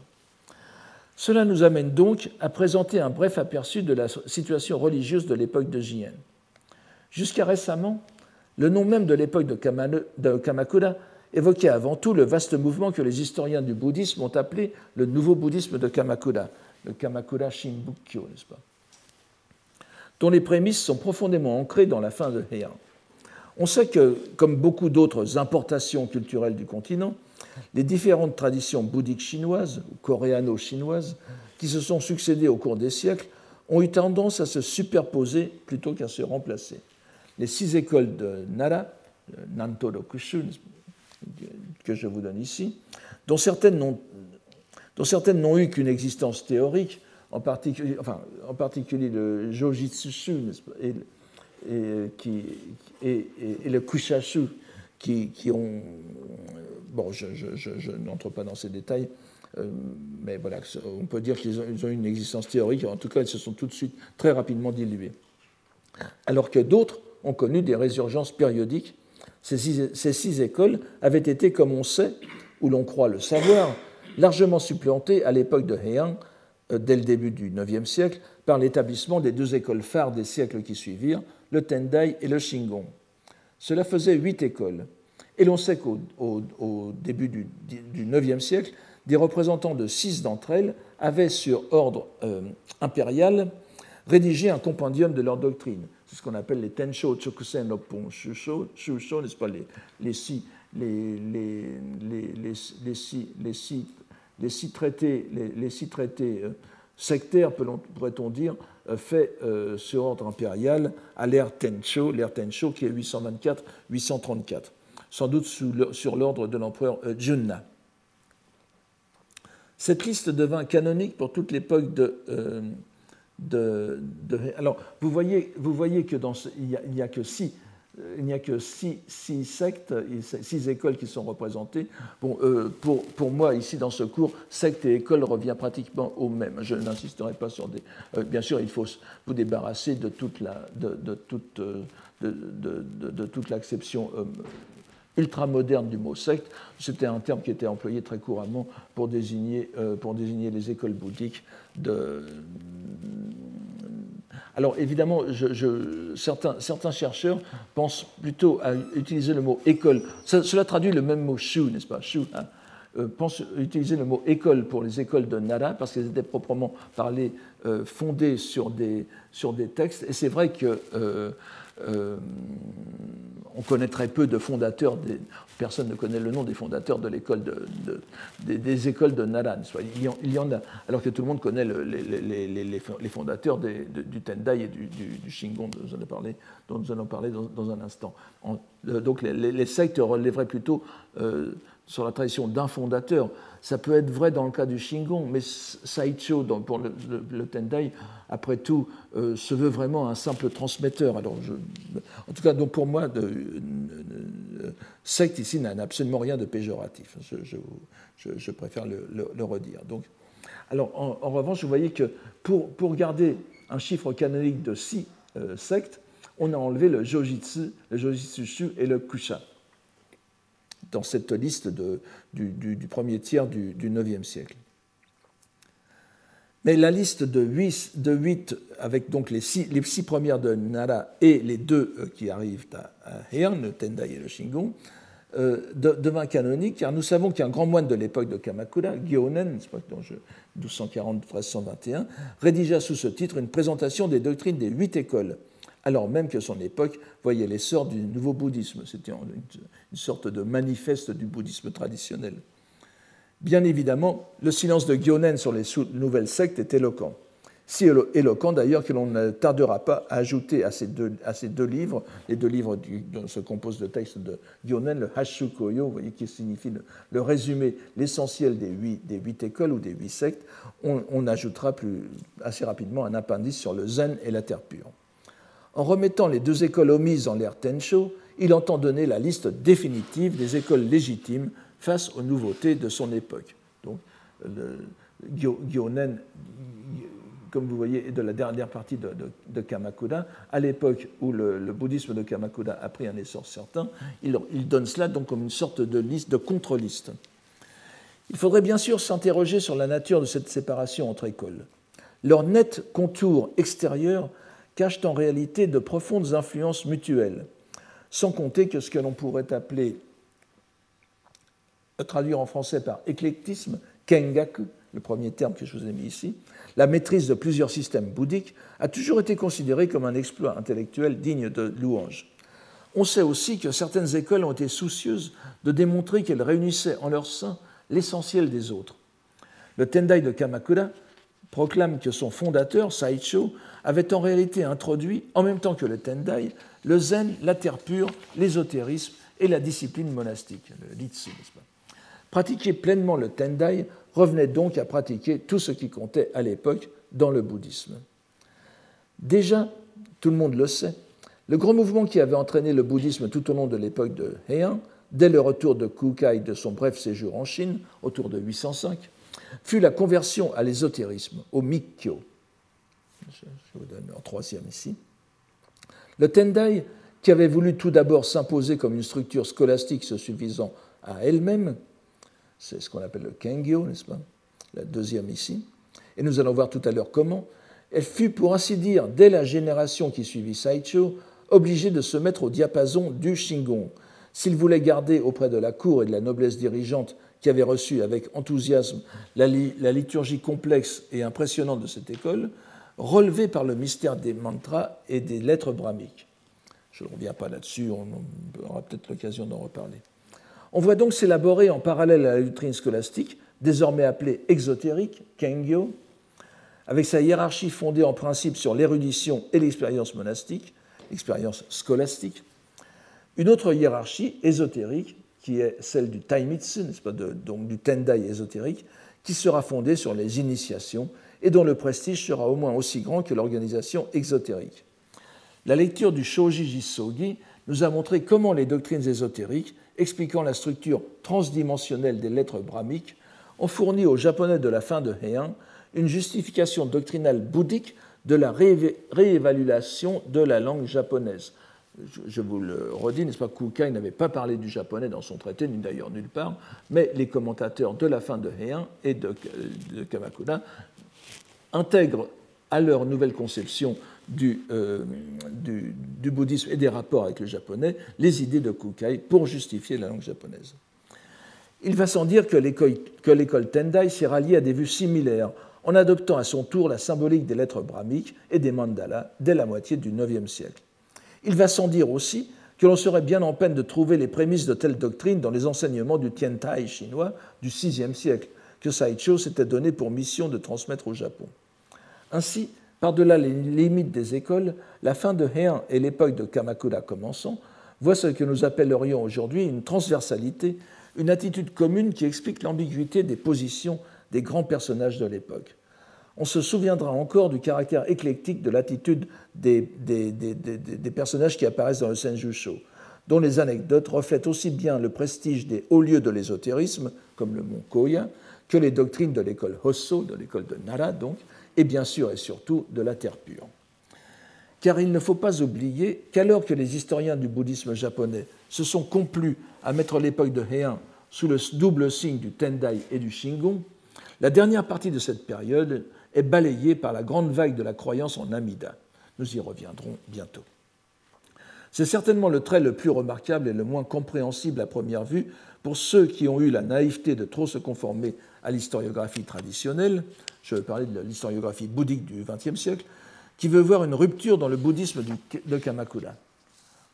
Cela nous amène donc à présenter un bref aperçu de la situation religieuse de l'époque de Jien. Jusqu'à récemment, le nom même de l'époque de Kamakura évoquait avant tout le vaste mouvement que les historiens du bouddhisme ont appelé le nouveau bouddhisme de Kamakura, le Kamakura Shinbukyo, n'est-ce pas dont les prémices sont profondément ancrées dans la fin de Heian. On sait que, comme beaucoup d'autres importations culturelles du continent, les différentes traditions bouddhiques chinoises ou coréano-chinoises qui se sont succédées au cours des siècles ont eu tendance à se superposer plutôt qu'à se remplacer. Les six écoles de Nara, Nanto Rokushu, que je vous donne ici, dont certaines n'ont eu qu'une existence théorique, en particulier, enfin, en particulier le Jojitsushu et, le Kushashu, qui, qui ont. Bon, je, n'entre pas dans ces détails, euh, mais voilà, on peut dire qu'ils ont, ont, une existence théorique, en tout cas, ils se sont tout de suite très rapidement dilués. Alors que d'autres ont connu des résurgences périodiques. Ces six, écoles avaient été, comme on sait, ou l'on croit le savoir, largement supplantées à l'époque de Heian euh, dès le début du IXe siècle par l'établissement des deux écoles phares des siècles qui suivirent, le Tendai et le Shingon. Cela faisait huit écoles. Et l'on sait qu'au au, début du, IXe siècle, des représentants de six d'entre elles avaient, sur ordre euh, impérial, rédigé un compendium de leur doctrine. C'est ce qu'on appelle les Tensho Chokusen no Shusho, n'est-ce pas, les, six, les, six, traités, les, six traités euh, sectaires, pourrait-on dire, euh, faits euh, sur ordre impérial à l'ère Tencho, l'ère Tencho qui est 824-834, sans doute sur l'ordre de l'empereur Junna. Cette liste devint canonique pour toute l'époque de, Alors, vous voyez, vous voyez que il n'y a, que six sectes, six écoles qui sont représentées. Bon, euh, pour, moi, ici, dans ce cours, secte et école revient pratiquement au même. Je n'insisterai pas sur des... Euh, bien sûr, il faut vous débarrasser de toute la, l'acception ultramoderne du mot secte. C'était un terme qui était employé très couramment pour désigner, pour désigner les écoles bouddhiques alors évidemment, certains, chercheurs pensent plutôt à utiliser le mot école. cela traduit le même mot shu, n'est-ce pas? Shu, hein euh, pensent utiliser le mot école pour les écoles de Nara parce qu'elles étaient proprement parlées euh, fondées sur des, sur des textes. Et c'est vrai que euh, on connaît très peu de fondateurs, personne ne connaît le nom des fondateurs des, écoles de Naran. Il y, en, a, alors que tout le monde connaît les, fondateurs du Tendai et du, Shingon dont nous allons parler, dont nous allons parler dans, un instant. Euh, donc les, sectes relèveraient plutôt euh, sur la tradition d'un fondateur. Ça peut être vrai dans le cas du Shingon, mais Saicho, pour le, Tendai, après tout, euh, se veut vraiment un simple transmetteur. Alors, en tout cas, donc pour moi, de, secte ici n'a absolument rien de péjoratif. Je, préfère le, redire. Donc, alors, en, revanche, vous voyez que pour, pour garder un chiffre canonique de six euh, sectes, on a enlevé le Jojitsu, le Jojitsushu et le Kusha dans cette liste du, premier tiers du, IXe siècle. Mais la liste de huit, avec donc les six, premières de Nara et les deux euh, qui arrivent à, Heian, le Tendai et le Shingon, euh, devint canonique, car nous savons qu'un grand moine de l'époque de Kamakura, Gyonen, 1240-1321, rédigea sous ce titre une présentation des doctrines des huit écoles alors même que son époque voyait l'essor du nouveau bouddhisme. C'était une sorte de manifeste du bouddhisme traditionnel. Bien évidemment, le silence de Gyonen sur les nouvelles sectes est éloquent. Si éloquent d'ailleurs que l'on ne tardera pas à ajouter à ces deux, livres, les deux livres dont se composent de textes de Gyonen, le Hashukoyo, vous voyez, qui signifie le, résumé, l'essentiel des huit, écoles ou des huit sectes, on, on ajoutera assez rapidement un appendice sur le zen et la terre pure. En remettant les deux écoles omises en l'ère Tensho, il entend donner la liste définitive des écoles légitimes face aux nouveautés de son époque. Donc, le, comme vous voyez, et de la dernière partie de, Kamakura, à l'époque où le, bouddhisme de Kamakura a pris un essor certain, il, il, donne cela donc comme une sorte de liste, de contre-liste. Il faudrait bien sûr s'interroger sur la nature de cette séparation entre écoles. Leurs nets contours extérieurs cachent en réalité de profondes influences mutuelles, sans compter que ce que l'on pourrait appeler, traduire en français par éclectisme, kengaku, le premier terme que je vous ai mis ici, la maîtrise de plusieurs systèmes bouddhiques a toujours été considérée comme un exploit intellectuel digne de louange. On sait aussi que certaines écoles ont été soucieuses de démontrer qu'elles réunissaient en leur sein l'essentiel des autres. Le Tendai de Kamakura proclame que son fondateur, Saicho, avait en réalité introduit, en même temps que le Tendai, le zen, la terre pure, l'ésotérisme et la discipline monastique, le Litsu, Pratiquer pleinement le Tendai revenait donc à pratiquer tout ce qui comptait à l'époque dans le bouddhisme. Déjà, tout le monde le sait, le grand mouvement qui avait entraîné le bouddhisme tout au long de l'époque de Heian, dès le retour de Kukai de son bref séjour en Chine, autour de 805, fut la conversion à l'ésotérisme, au Mikkyo. Je vous donne en troisième ici. Le Tendai, qui avait voulu tout d'abord s'imposer comme une structure scolastique se suffisant à elle-même, c'est ce qu'on appelle le Kengyo, n'est-ce pas? La deuxième ici. Et nous allons voir tout à l'heure comment. Elle fut, pour ainsi dire, dès la génération qui suivit Saicho, obligée de se mettre au diapason du Shingon. S'il voulait garder auprès de la cour et de la noblesse dirigeante qui avait reçu avec enthousiasme la, la liturgie complexe et impressionnante de cette école, relevée par le mystère des mantras et des lettres brahmiques. Je ne reviens pas là-dessus, on aura peut-être l'occasion d'en reparler. On voit donc s'élaborer en parallèle à la doctrine scolastique, désormais appelée exotérique, Kengyo, avec sa hiérarchie fondée en principe sur l'érudition et l'expérience monastique, l'expérience scolastique, une autre hiérarchie ésotérique, qui est celle du Taimitsu, donc du Tendai ésotérique, qui sera fondée sur les initiations et dont le prestige sera au moins aussi grand que l'organisation exotérique. La lecture du Shoji Jisogi nous a montré comment les doctrines ésotériques expliquant la structure transdimensionnelle des lettres brahmiques, ont fourni aux Japonais de la fin de Heian une justification doctrinale bouddhique de la réévaluation de la langue japonaise. Je vous le redis, n'est-ce pas, Kukai n'avait pas parlé du japonais dans son traité, ni d'ailleurs nulle part, mais les commentateurs de la fin de Heian et de, Kamakura intègrent à leur nouvelle conception euh, du, bouddhisme et des rapports avec le japonais, les idées de Kukai pour justifier la langue japonaise. Il va sans dire que l'école Tendai s'est ralliée à des vues similaires en adoptant à son tour la symbolique des lettres brahmiques et des mandalas dès la moitié du IXe siècle. Il va sans dire aussi que l'on serait bien en peine de trouver les prémices de telle doctrine dans les enseignements du Tiantai chinois du VIe siècle, que Saicho s'était donné pour mission de transmettre au Japon. Ainsi, par-delà les limites des écoles, la fin de Heian et l'époque de Kamakura commençant voient ce que nous appellerions aujourd'hui une transversalité, une attitude commune qui explique l'ambiguïté des positions des grands personnages de l'époque. On se souviendra encore du caractère éclectique de l'attitude des, des, personnages qui apparaissent dans le Senjusho, dont les anecdotes reflètent aussi bien le prestige des hauts lieux de l'ésotérisme, comme le mont Koya, que les doctrines de l'école Hosso, de l'école de Nara donc, et bien sûr et surtout de la terre pure. Car il ne faut pas oublier qu'alors que les historiens du bouddhisme japonais se sont complus à mettre l'époque de Heian sous le double signe du Tendai et du Shingon, la dernière partie de cette période est balayée par la grande vague de la croyance en Amida. Nous y reviendrons bientôt. C'est certainement le trait le plus remarquable et le moins compréhensible à première vue pour ceux qui ont eu la naïveté de trop se conformer à l'historiographie traditionnelle, je veux parler de l'historiographie bouddhique du XXe siècle, qui veut voir une rupture dans le bouddhisme de Kamakura.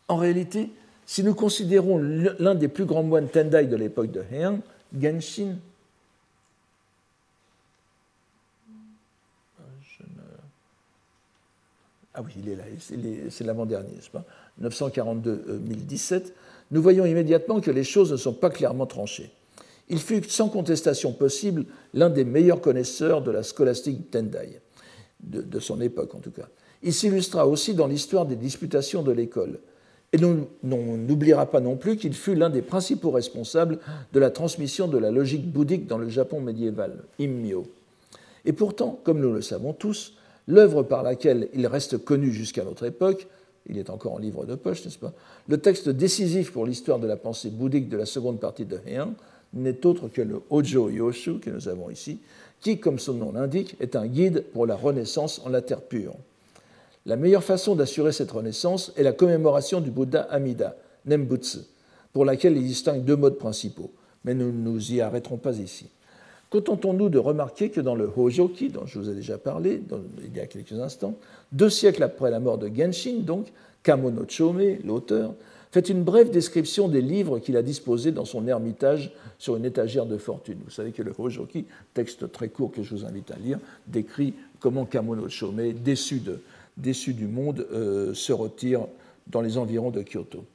En réalité, si nous considérons l'un des plus grands moines Tendai de l'époque de Heian, Genshin, ah oui, il est là, c'est l'avant-dernier, n'est-ce pas? 942-1017, nous voyons immédiatement que les choses ne sont pas clairement tranchées. Il fut sans contestation possible l'un des meilleurs connaisseurs de la scolastique Tendai, de, son époque en tout cas. Il s'illustra aussi dans l'histoire des disputations de l'école. Et on n'oubliera pas non plus qu'il fut l'un des principaux responsables de la transmission de la logique bouddhique dans le Japon médiéval, Immyo. Et pourtant, comme nous le savons tous, l'œuvre par laquelle il reste connu jusqu'à notre époque, il est encore en livre de poche, n'est-ce pas? Le texte décisif pour l'histoire de la pensée bouddhique de la seconde partie de Heian n'est autre que le Hojo Yoshu que nous avons ici, qui, comme son nom l'indique, est un guide pour la renaissance en la terre pure. La meilleure façon d'assurer cette renaissance est la commémoration du Bouddha Amida, Nembutsu, pour laquelle il distingue deux modes principaux, mais nous ne nous y arrêterons pas ici. Contentons-nous de remarquer que dans le Hojoki, dont je vous ai déjà parlé il y a quelques instants, deux siècles après la mort de Genshin, donc, Kamono Chome, l'auteur, fait une brève description des livres qu'il a disposés dans son ermitage sur une étagère de fortune. Vous savez que le Hojoki, texte très court que je vous invite à lire, décrit comment Kamono Chome, déçu, du monde, euh, se retire dans les environs de Kyoto.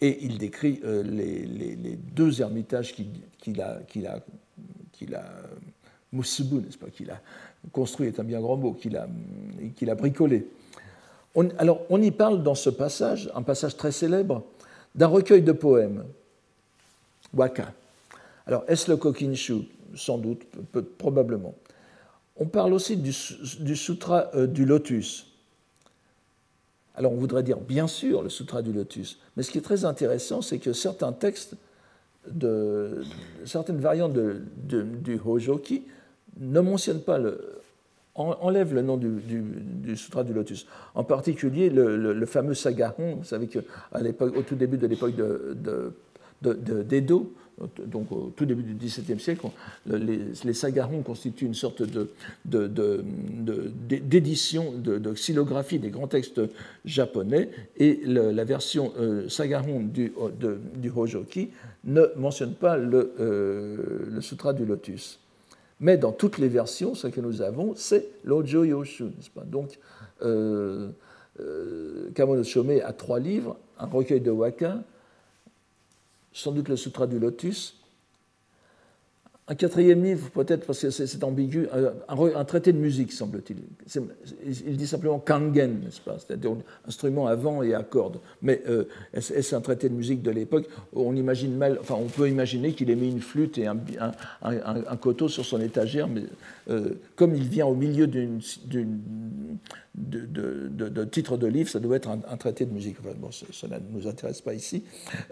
Et il décrit euh, les, deux ermitages qu'il a qu'il a Musubu, n'est-ce pas, qu'il a construit est un bien grand mot, qu'il a, qu'il a bricolé. alors, on y parle dans ce passage, un passage très célèbre, d'un recueil de poèmes, Waka. Alors, est-ce le Kokinshu? Sans doute, probablement. On parle aussi du, du sutra euh, du lotus. Alors, on voudrait dire, bien sûr, le sutra du lotus. Mais ce qui est très intéressant, c'est que certains textes de, certaines variantes du Hojoki ne mentionnent pas le, enlèvent le nom du, Sutra du Lotus. En particulier le, fameux Sagahon, vous savez qu'à l'époque, au tout début de l'époque de, d'Edo, donc au tout début du XVIIe siècle, les, les sagarons constituent une sorte d'édition, de, de, xylographie des grands textes japonais, et la version euh, sagaron du, du, Hojoki ne mentionne pas le, euh, le, Sutra du Lotus. Mais dans toutes les versions, ce que nous avons, c'est l'Ojo Yoshu, n'est-ce pas? Donc, euh, euh, Shome a trois livres, un recueil de waka, sans doute le Sutra du Lotus. Un quatrième livre, peut-être parce que c'est ambigu, un, traité de musique, semble-t-il. Il dit simplement kangen, n'est-ce pas? C'est-à-dire instrument à vent et à cordes. Mais euh, est-ce un traité de musique de l'époque? On imagine mal, enfin, on peut imaginer qu'il ait mis une flûte et un, un, coteau sur son étagère, mais euh, comme il vient au milieu de, titre de livre, ça doit être un, traité de musique. bon, cela ne nous intéresse pas ici.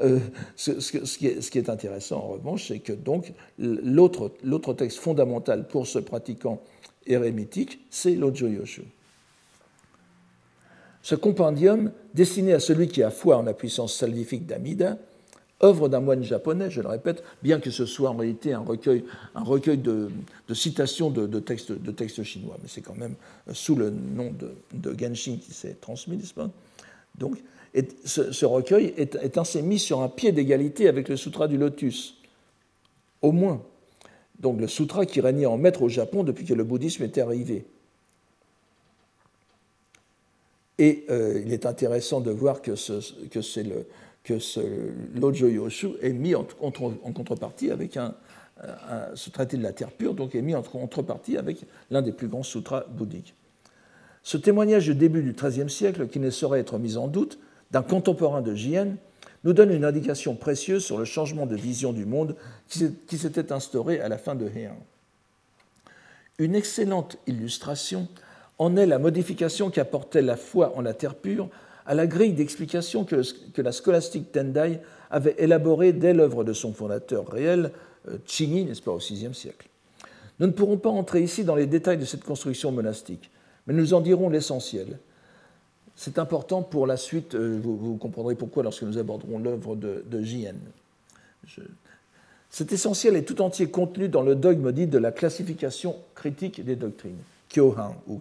Euh, ce, qui est, ce, qui est, intéressant, en revanche, c'est que donc l'autre texte fondamental pour ce pratiquant érémitique, c'est l'Ojo Yoshu. Ce compendium, destiné à celui qui a foi en la puissance salvifique d'Amida, œuvre d'un moine japonais, je le répète, bien que ce soit en réalité un recueil, de, citations de, textes, chinois, mais c'est quand même sous le nom de, Genshin qui s'est transmis, n'est-ce pas? Donc, ce, recueil est, est ainsi mis sur un pied d'égalité avec le Sutra du Lotus, au moins. Donc le sutra qui régnait en maître au Japon depuis que le bouddhisme était arrivé. Et euh, il est intéressant de voir que, ce, que Lojo Yoshu est mis en, contrepartie avec un, ce traité de la terre pure, donc est mis en contrepartie avec l'un des plus grands sutras bouddhiques. Ce témoignage du début du XIIIe siècle, qui ne saurait être mis en doute, d'un contemporain de Jien, nous donne une indication précieuse sur le changement de vision du monde qui s'était instauré à la fin de Heian. Une excellente illustration en est la modification qu'apportait la foi en la terre pure à la grille d'explication que, la scolastique Tendai avait élaborée dès l'œuvre de son fondateur réel, euh, Chingi, n'est-ce pas, au VIe siècle. Nous ne pourrons pas entrer ici dans les détails de cette construction monastique, mais nous en dirons l'essentiel. C'est important pour la suite, euh, vous, comprendrez pourquoi lorsque nous aborderons l'œuvre de, de Jien. Cet essentiel est tout entier contenu dans le dogme dit de la classification critique des doctrines, Kyohan ou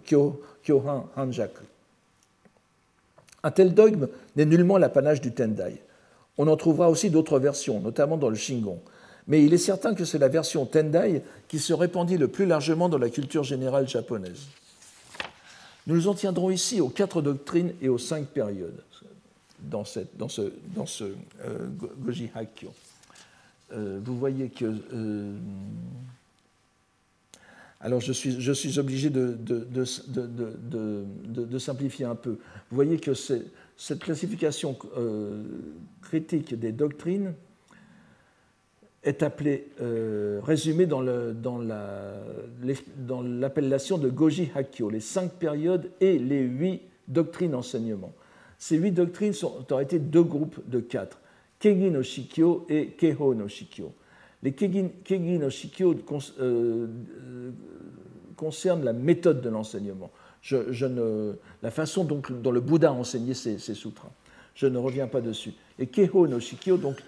Kyohan Hanjaku. Un tel dogme n'est nullement l'apanage du Tendai. On en trouvera aussi d'autres versions, notamment dans le Shingon. Mais il est certain que c'est la version Tendai qui se répandit le plus largement dans la culture générale japonaise. Nous nous en tiendrons ici aux quatre doctrines et aux cinq périodes dans, cette, dans ce, dans ce euh, Goji Hakkyo. Euh, vous voyez que euh, alors je suis, je suis obligé de, de, simplifier un peu. Vous voyez que cette classification critique des doctrines est appelé, euh, résumé dans, l'appellation de Goji Hakyo, les cinq périodes et les huit doctrines enseignements. Ces huit doctrines sont, ont été deux groupes de quatre, Kegi no Shikyo et Keho no Shikyo. Les Kegi, no Shikyo euh, concernent la méthode de l'enseignement, la façon dont, le Bouddha a enseigné ses, sutras. Je ne reviens pas dessus. Et Keho no Shikyo donc,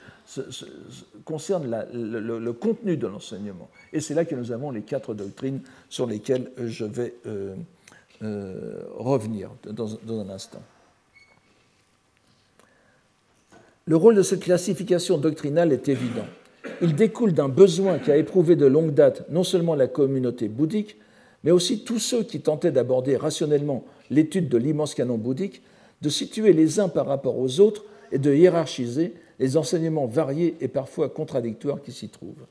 concerne le, contenu de l'enseignement. Et c'est là que nous avons les quatre doctrines sur lesquelles je vais euh, revenir dans, dans un instant. Le rôle de cette classification doctrinale est évident. Il découle d'un besoin qui a éprouvé de longue date non seulement la communauté bouddhique, mais aussi tous ceux qui tentaient d'aborder rationnellement l'étude de l'immense canon bouddhique, de situer les uns par rapport aux autres et de hiérarchiser les enseignements variés et parfois contradictoires qui s'y trouvent.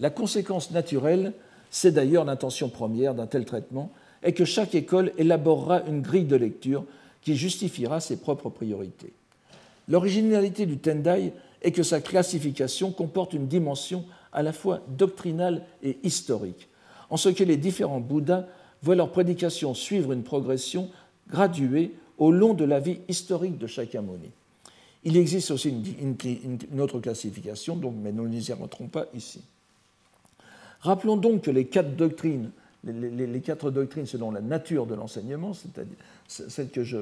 La conséquence naturelle, c'est d'ailleurs l'intention première d'un tel traitement, est que chaque école élaborera une grille de lecture qui justifiera ses propres priorités. L'originalité du Tendai est que sa classification comporte une dimension à la fois doctrinale et historique, en ce que les différents Bouddhas voient leur prédication suivre une progression graduée au long de la vie historique de Shakyamuni. Il existe aussi une, autre classification, donc, mais nous n'y rentrons pas ici. Rappelons donc que les quatre doctrines, les, quatre doctrines selon la nature de l'enseignement, c'est-à-dire celle que je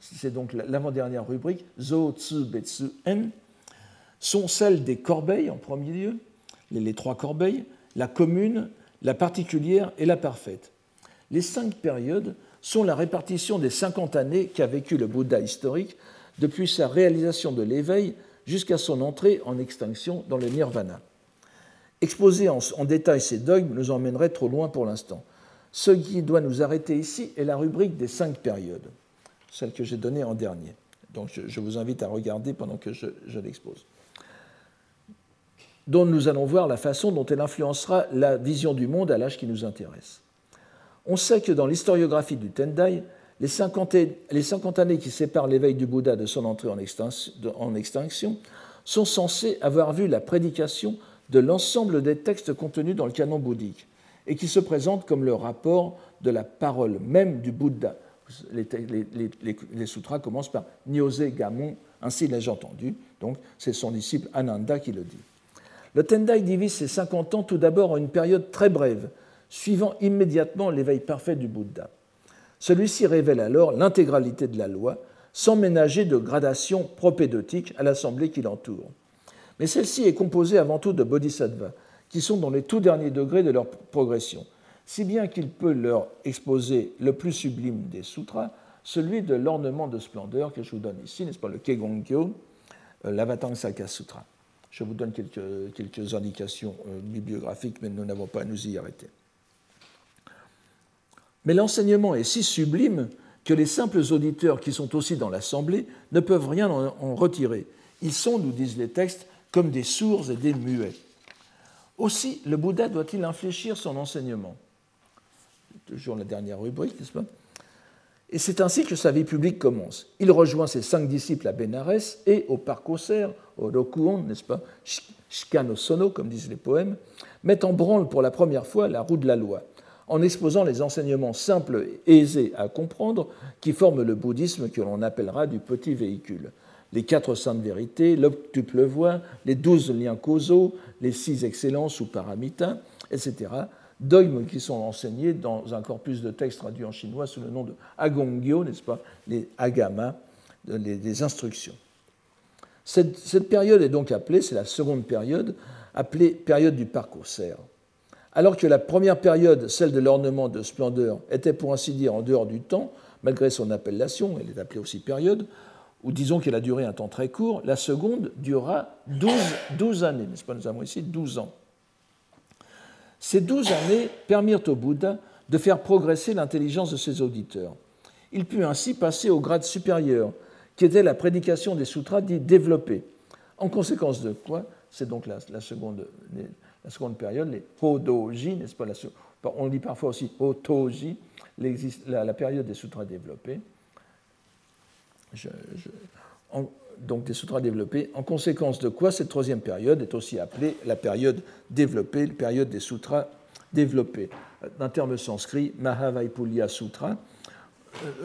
c'est donc l'avant-dernière rubrique, Zo Tsu Betsu En, sont celles des corbeilles en premier lieu, les, trois corbeilles, la commune, la particulière et la parfaite. Les cinq périodes sont la répartition des 50 années qu'a vécu le Bouddha historique depuis sa réalisation de l'éveil jusqu'à son entrée en extinction dans le nirvana. Exposer en, détail ces dogmes nous emmènerait trop loin pour l'instant. Ce qui doit nous arrêter ici est la rubrique des cinq périodes celle que j'ai donnée en dernier. Donc je, vous invite à regarder pendant que je, l'expose. Dont nous allons voir la façon dont elle influencera la vision du monde à l'âge qui nous intéresse. On sait que dans l'historiographie du Tendai, les 50, années qui séparent l'éveil du Bouddha de son entrée en extinction sont censées avoir vu la prédication de l'ensemble des textes contenus dans le canon bouddhique et qui se présentent comme le rapport de la parole même du Bouddha, les, sutras commencent par Nyose Gamon, ainsi l'ai-je entendu. Donc, c'est son disciple Ananda qui le dit. Le Tendai divise ses 50 ans tout d'abord en une période très brève, suivant immédiatement l'éveil parfait du Bouddha. Celui-ci révèle alors l'intégralité de la loi, sans ménager de gradation propédeutique à l'assemblée qui l'entoure. Mais celle-ci est composée avant tout de bodhisattvas, qui sont dans les tout derniers degrés de leur progression, si bien qu'il peut leur exposer le plus sublime des sutras, celui de l'ornement de splendeur que je vous donne ici, n'est-ce pas, le Kegongkyo, euh, l'Avatamsaka Sutra. Je vous donne quelques, quelques indications euh, bibliographiques, mais nous n'avons pas à nous y arrêter. Mais l'enseignement est si sublime que les simples auditeurs qui sont aussi dans l'assemblée ne peuvent rien en retirer. Ils sont, nous disent les textes, comme des sourds et des muets. Aussi, le Bouddha doit-il infléchir son enseignement toujours la dernière rubrique, n'est-ce pas? Et c'est ainsi que sa vie publique commence. Il rejoint ses cinq disciples à Benares et au Parc au Rokuon, n'est-ce pas? Shikano Sono, comme disent les poèmes, met en branle pour la première fois la roue de la loi, en exposant les enseignements simples et aisés à comprendre qui forment le bouddhisme que l'on appellera du petit véhicule. Les quatre saintes vérités, l'octuple voix, les douze liens causaux, les six excellences ou paramitas, etc., dogmes qui sont enseignés dans un corpus de textes traduits en chinois sous le nom de Agongyo, n'est-ce pas, les agamas, les, instructions. Cette, période est donc appelée, c'est la seconde période, appelée période du parcours. Alors que la première période, celle de l'ornement de splendeur, était pour ainsi dire en dehors du temps, malgré son appellation, elle est appelée aussi période, ou disons qu'elle a duré un temps très court, la seconde durera 12, 12 années, n'est-ce pas Nous avons ici 12 ans. Ces douze années permirent au Bouddha de faire progresser l'intelligence de ses auditeurs. Il put ainsi passer au grade supérieur, qui était la prédication des sutras dits développés. En conséquence de quoi, c'est donc la, seconde, la, seconde, période, les Hodoji, n'est-ce pas On dit parfois aussi Hotoji, la, la, période des sutras développés. donc des sutras développés, en conséquence de quoi cette troisième période est aussi appelée la période développée, la période des sutras développés. D'un terme sanskrit, Mahavaipulya Sutra,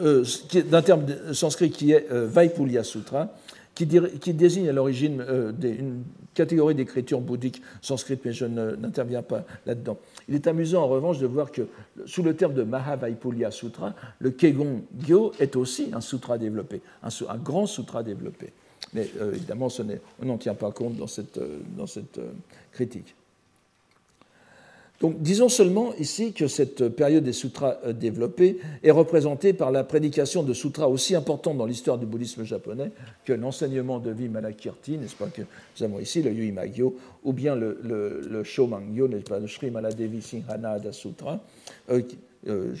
euh, euh, d'un terme sanskrit qui est euh, Vaipulya Sutra, qui, désigne à l'origine une catégorie d'écriture bouddhique sanskrit, mais je n'interviens pas là-dedans. Il est amusant en revanche de voir que sous le terme de Mahavaipulya Sutra, le Kegon Gyo est aussi un sutra développé, un, grand sutra développé. Mais évidemment, on n'en tient pas compte dans cette, dans cette critique. Donc, disons seulement ici que cette période des sutras euh, développés est représentée par la prédication de sutras aussi importants dans l'histoire du bouddhisme japonais que l'enseignement de Vimalakirti, n'est-ce pas, que nous avons ici, le Yuimagyo, ou bien le, Shomangyo, n'est-ce pas, le Sri Maladevi Singhanada Sutra, euh, euh,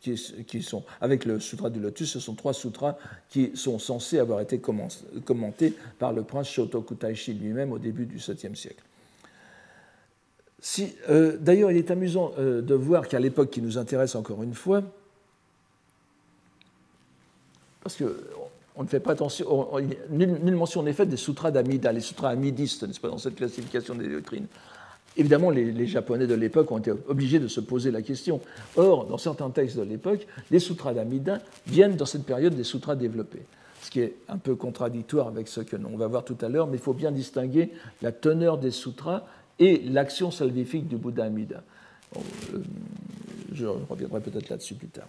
qui, qui, sont, avec le Sutra du Lotus, ce sont trois sutras qui sont censés avoir été commentés par le prince Shotoku Taishi lui-même au début du 7e siècle. Euh, d'ailleurs, il est amusant euh, de voir qu'à l'époque qui nous intéresse encore une fois, parce qu'on ne fait pas attention, nulle, mention n'est faite des sutras d'Amida, les sutras amidistes, n'est-ce pas, dans cette classification des doctrines. Évidemment, les, Japonais de l'époque ont été obligés de se poser la question. Or, dans certains textes de l'époque, les sutras d'Amida viennent dans cette période des sutras développés ce qui est un peu contradictoire avec ce que l'on va voir tout à l'heure, mais il faut bien distinguer la teneur des sutras et l'action salvifique du Bouddha Amida. Euh, je reviendrai peut-être là-dessus plus tard.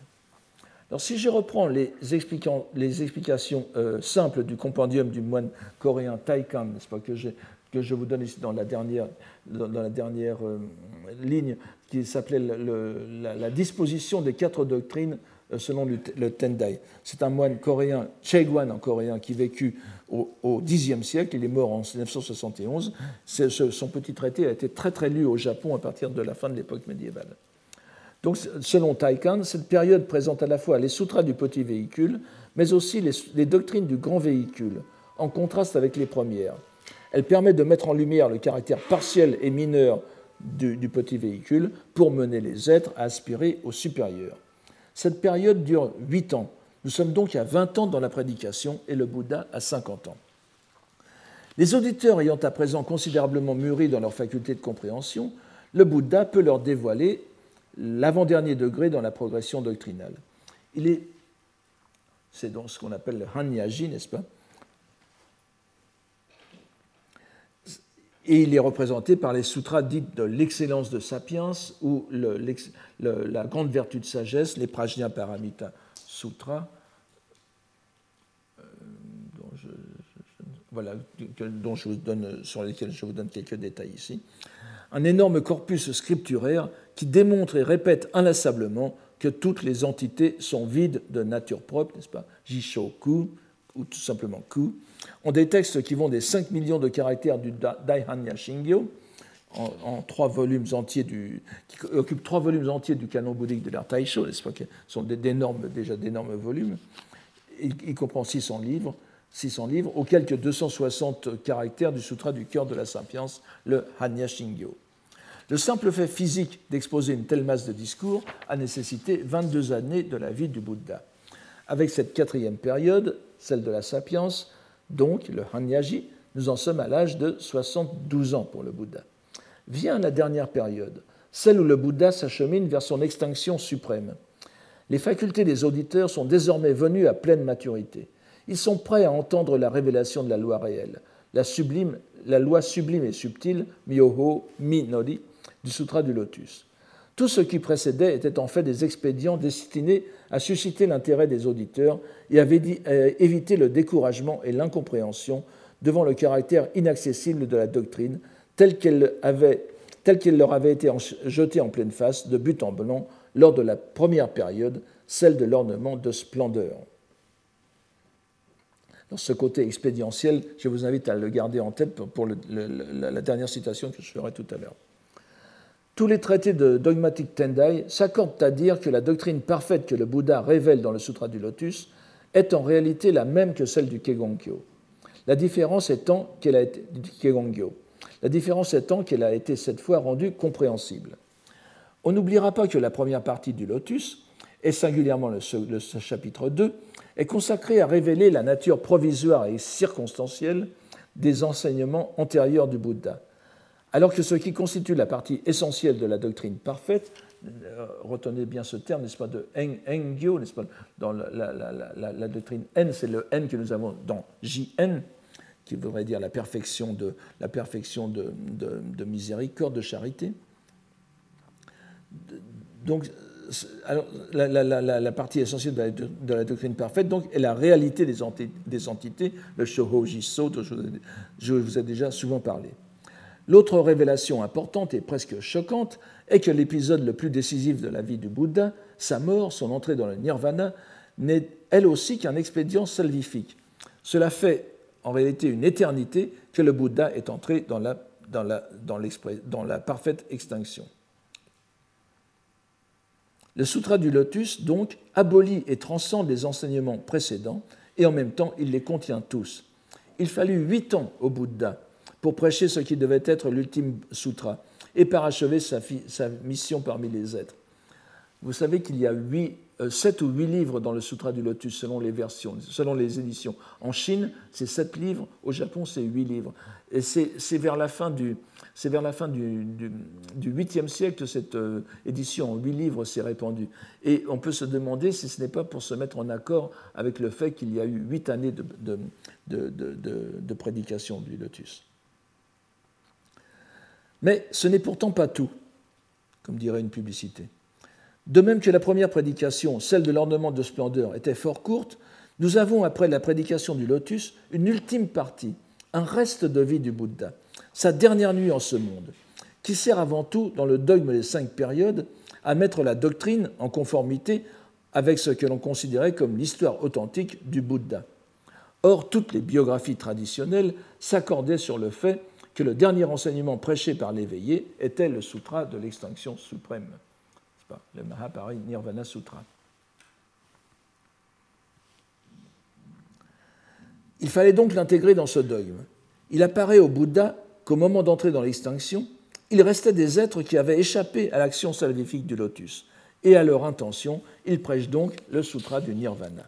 Alors, si je reprends les, explications euh, simples du compendium du moine coréen Taikan, n'est-ce pas, que, que, je vous donne ici dans la dernière, dans, la dernière euh, ligne, qui s'appelait la, disposition des quatre doctrines selon le, Tendai. C'est un moine coréen, Cheguan en coréen, qui vécut au, Xe siècle, il est mort en 1971. son petit traité a été très très lu au Japon à partir de la fin de l'époque médiévale. Donc, selon Taikan, cette période présente à la fois les sutras du petit véhicule, mais aussi les, doctrines du grand véhicule, en contraste avec les premières. Elle permet de mettre en lumière le caractère partiel et mineur du, du petit véhicule pour mener les êtres à aspirer au supérieur. Cette période dure 8 ans. Nous sommes donc à 20 ans dans la prédication et le Bouddha à 50 ans. Les auditeurs ayant à présent considérablement mûri dans leur faculté de compréhension, le Bouddha peut leur dévoiler l'avant-dernier degré dans la progression doctrinale. Il est, c'est donc ce qu'on appelle le Hanyaji, n'est-ce pas? Et il est représenté par les sutras dites de l'excellence de sapiens ou la grande vertu de sagesse, les Prajna Paramita Sutras, euh, vous donne, sur lesquels je vous donne quelques détails ici. Un énorme corpus scripturaire qui démontre et répète inlassablement que toutes les entités sont vides de nature propre, n'est-ce pas? Jishoku, ou tout simplement Ku, ont des textes qui vont des 5 millions de caractères du Daihanya Shingyo, en, trois volumes entiers du, qui occupent trois volumes entiers du canon bouddhique de l'art Taisho, ce qui sont déjà d'énormes volumes. Il, comprend 600 livres, 600 livres, aux quelques 260 caractères du Sutra du cœur de la sapience, le Hanya Shingyo. Le simple fait physique d'exposer une telle masse de discours a nécessité 22 années de la vie du Bouddha. Avec cette quatrième période, celle de la sapience, donc le Hanyaji, nous en sommes à l'âge de 72 ans pour le Bouddha. Vient la dernière période, celle où le Bouddha s'achemine vers son extinction suprême. Les facultés des auditeurs sont désormais venues à pleine maturité. Ils sont prêts à entendre la révélation de la loi réelle, la, sublime, la loi sublime et subtile, Myoho Minori, du Sutra du Lotus. Tout ce qui précédait était en fait des expédients destinés à susciter l'intérêt des auditeurs et à éviter le découragement et l'incompréhension devant le caractère inaccessible de la doctrine telle qu'elle leur avait été jetée en pleine face de but en blanc lors de la première période, celle de l'ornement de splendeur. Dans ce côté expédientiel, je vous invite à le garder en tête pour la dernière citation que je ferai tout à l'heure. Tous les traités de dogmatique Tendai s'accordent à dire que la doctrine parfaite que le Bouddha révèle dans le Sutra du Lotus est en réalité la même que celle du Kegongyo. La différence étant qu'elle a été La différence étant qu'elle a été cette fois rendue compréhensible. On n'oubliera pas que la première partie du Lotus, et singulièrement le, chapitre 2, est consacrée à révéler la nature provisoire et circonstancielle des enseignements antérieurs du Bouddha, alors que ce qui constitue la partie essentielle de la doctrine parfaite, euh, retenez bien ce terme, n'est-ce pas, de Engyo, n'est-ce pas, dans la, doctrine N, c'est le N que nous avons dans JN, qui voudrait dire la perfection de, miséricorde, de charité. Donc, la, partie essentielle de la, doctrine parfaite donc, est la réalité des, des entités, le dont je vous ai déjà souvent parlé. L'autre révélation importante et presque choquante est que l'épisode le plus décisif de la vie du Bouddha, sa mort, son entrée dans le nirvana, n'est elle aussi qu'un expédient salvifique. Cela fait en réalité une éternité que le Bouddha est entré dans la, parfaite extinction. Le Sutra du Lotus, donc, abolit et transcende les enseignements précédents, et en même temps, il les contient tous. Il fallut huit ans au Bouddha pour prêcher ce qui devait être l'ultime sutra et parachever sa, mission parmi les êtres. Vous savez qu'il y a huit, euh, sept ou huit livres dans le Sutra du Lotus selon les versions, selon les éditions. En Chine, c'est sept livres, au Japon, c'est huit livres. Et c'est vers la fin du, c'est vers la fin du, du, 8e siècle que cette euh, édition en huit livres s'est répandue. Et on peut se demander si ce n'est pas pour se mettre en accord avec le fait qu'il y a eu huit années de, prédication du lotus. Mais ce n'est pourtant pas tout, comme dirait une publicité. De même que la première prédication, celle de l'ornement de splendeur, était fort courte, nous avons, après la prédication du lotus, une ultime partie, un reste de vie du Bouddha, sa dernière nuit en ce monde, qui sert avant tout, dans le dogme des cinq périodes, à mettre la doctrine en conformité avec ce que l'on considérait comme l'histoire authentique du Bouddha. Or, toutes les biographies traditionnelles s'accordaient sur le fait que le dernier enseignement prêché par l'éveillé était le sutra de l'extinction suprême, le Mahapari Nirvana Sutra. Il fallait donc l'intégrer dans ce dogme. Il apparaît au Bouddha qu'au moment d'entrer dans l'extinction, il restait des êtres qui avaient échappé à l'action salvifique du lotus, et à leur intention, il prêche donc le sutra du nirvana.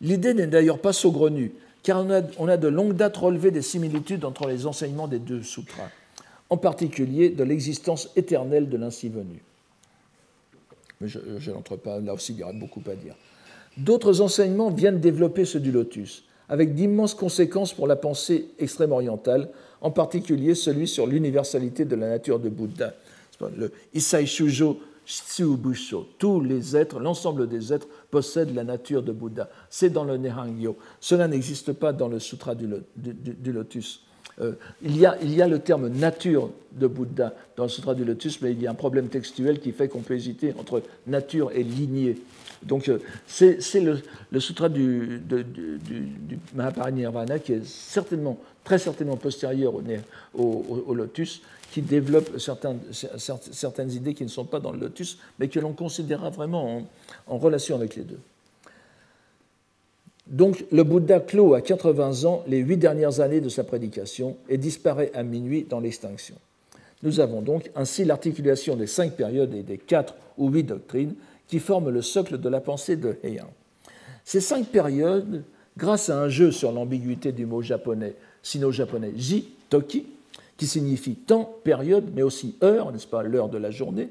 L'idée n'est d'ailleurs pas saugrenue, car on a, de longue date relevé des similitudes entre les enseignements des deux sutras, en particulier de l'existence éternelle de l'ainsi venu. Mais je, n'entre pas, là aussi il y aura beaucoup à dire. D'autres enseignements viennent développer ceux du lotus, avec d'immenses conséquences pour la pensée extrême-orientale, en particulier celui sur l'universalité de la nature de Bouddha. Le Isai Shujo Shitsubusho. Tous les êtres, l'ensemble des êtres possèdent la nature de Bouddha. C'est dans le Nehangyo. Cela n'existe pas dans le Sutra du, Lotus. Euh, il, y a, il, y a, le terme nature de Bouddha dans le Sutra du Lotus, mais il y a un problème textuel qui fait qu'on peut hésiter entre nature et lignée. Donc euh, c'est le, sutra du, du, Mahaparinirvana qui est certainement, très certainement postérieur au, lotus, qui développe certaines, certaines, idées qui ne sont pas dans le lotus, mais que l'on considérera vraiment en, en, relation avec les deux. Donc le Bouddha clôt à 80 ans les huit dernières années de sa prédication et disparaît à minuit dans l'extinction. Nous avons donc ainsi l'articulation des cinq périodes et des quatre ou huit doctrines qui forment le socle de la pensée de Heian. Ces cinq périodes, grâce à un jeu sur l'ambiguïté du mot japonais, sino-japonais ji, toki, qui signifie temps, période, mais aussi heure, n'est-ce pas, l'heure de la journée,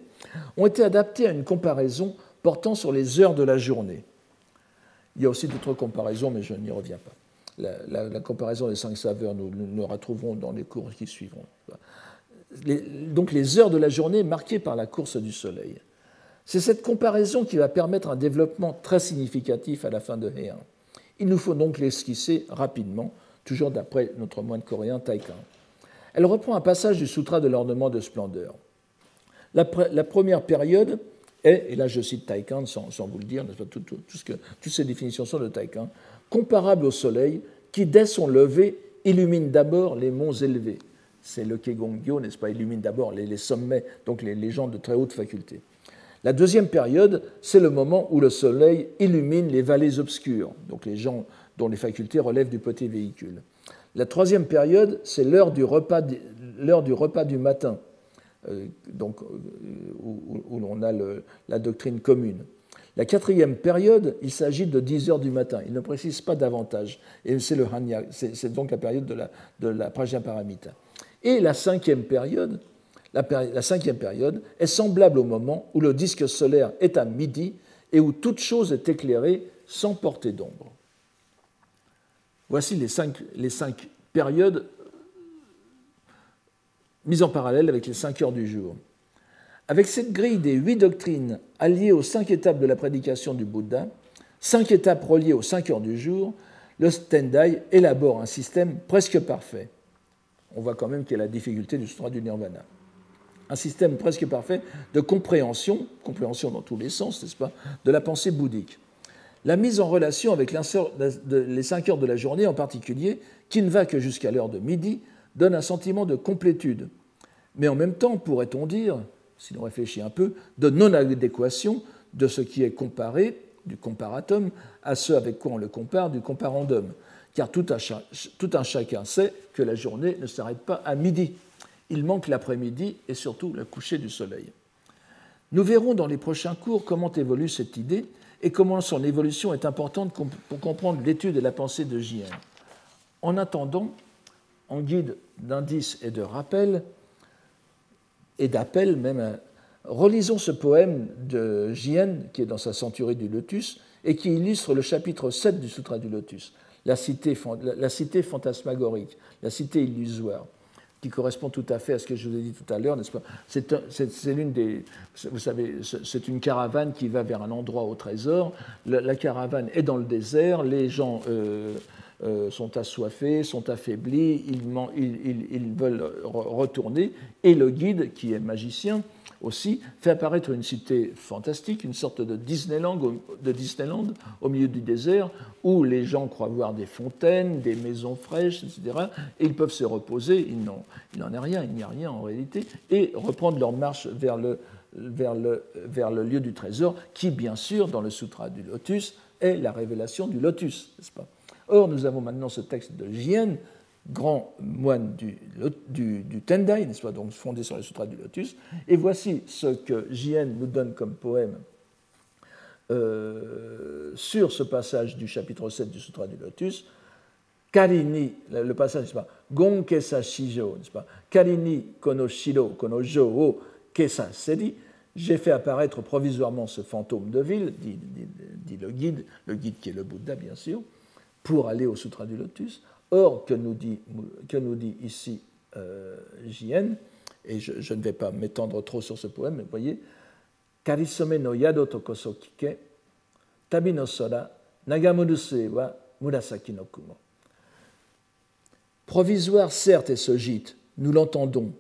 ont été adaptées à une comparaison portant sur les heures de la journée. Il y a aussi d'autres comparaisons, mais je n'y reviens pas. La, comparaison des cinq saveurs, nous, nous, la retrouverons dans les cours qui suivront. donc les heures de la journée marquées par la course du soleil. C'est cette comparaison qui va permettre un développement très significatif à la fin de Heian. Il nous faut donc l'esquisser rapidement, toujours d'après notre moine coréen Taikan. Elle reprend un passage du Sutra de l'ornement de splendeur. La, première période est, et là je cite Taikan sans, vous le dire, toutes ces définitions sont de Taikan, comparable au soleil qui, dès son lever, illumine d'abord les monts élevés. C'est le Kegongyo, n'est-ce pas, illumine d'abord les, sommets, donc les, les gens de très haute faculté. La deuxième période, c'est le moment où le soleil illumine les vallées obscures, donc les gens dont les facultés relèvent du petit véhicule. La troisième période, c'est l'heure du, repas, du repas du matin, euh, donc, euh, où, l'on a la doctrine commune. La quatrième période, il s'agit de 10 heures du matin. Il ne précise pas davantage. Et c'est le Hanya, c'est donc la période de la, de la Paramita. Et la cinquième période, la, cinquième période est semblable au moment où le disque solaire est à midi et où toute chose est éclairée sans portée d'ombre. Voici les cinq, périodes mises en parallèle avec les cinq heures du jour. Avec cette grille des huit doctrines alliées aux cinq étapes de la prédication du Bouddha, cinq étapes reliées aux cinq heures du jour, le Stendhal élabore un système presque parfait. On voit quand même qu'il y a la difficulté du Sutra du Nirvana. Un système presque parfait de compréhension, compréhension dans tous les sens, n'est-ce pas, de la pensée bouddhique. La mise en relation avec les cinq heures de la journée en particulier, qui ne va que jusqu'à l'heure de midi, donne un sentiment de complétude. Mais en même temps, pourrait-on dire, si l'on réfléchit un peu, de non-adéquation de ce qui est comparé, du comparatum, à ce avec quoi on le compare, du comparandum. Car tout un, tout un chacun sait que la journée ne s'arrête pas à midi. Il manque l'après-midi et surtout le coucher du soleil. Nous verrons dans les prochains cours comment évolue cette idée et comment son évolution est importante pour comprendre l'étude et la pensée de J.N. En attendant, en guide d'indices et de rappel, et d'appel même. Relisons ce poème de Jien, qui est dans sa Centurie du Lotus, et qui illustre le chapitre 7 du Sutra du Lotus, la cité fantasmagorique, la cité illusoire, qui correspond tout à fait à ce que je vous ai dit tout à l'heure, n'est-ce pas? C'est des. Vous savez, c'est une caravane qui va vers un endroit au trésor. La, caravane est dans le désert, les gens. Euh, euh, sont assoiffés, sont affaiblis, ils, veulent retourner, et le guide, qui est magicien aussi, fait apparaître une cité fantastique, une sorte de Disneyland, de Disneyland au milieu du désert, où les gens croient voir des fontaines, des maisons fraîches, etc., et ils peuvent se reposer, il n'en est rien, il n'y a rien en réalité, et reprendre leur marche vers le, vers le, vers le lieu du trésor, qui, bien sûr, dans le Sutra du Lotus, est la révélation du Lotus, n'est-ce pas? Or, nous avons maintenant ce texte de Jien, grand moine du, du, Tendai, n'est-ce pas, donc fondé sur les sutras du lotus. Et voici ce que Jien nous donne comme poème euh, sur ce passage du chapitre 7 du sutra du lotus. Karini, le passage, n'est-ce pas, Gonkesa Shijo, n'est-ce pas, Karini kono shiro, kono jo kesa seri, j'ai fait apparaître provisoirement ce fantôme de ville, dit le guide, le guide qui est le Bouddha, bien sûr pour aller au Sutra du Lotus. Or, que nous dit, que ici euh, Jien, et je, ne vais pas m'étendre trop sur ce poème, mais vous voyez, Karisome no yado tokoso kike, tabi no sora, nagamuruse wa murasaki no kumo. Provisoire, certes, est ce gîte, nous l'entendons.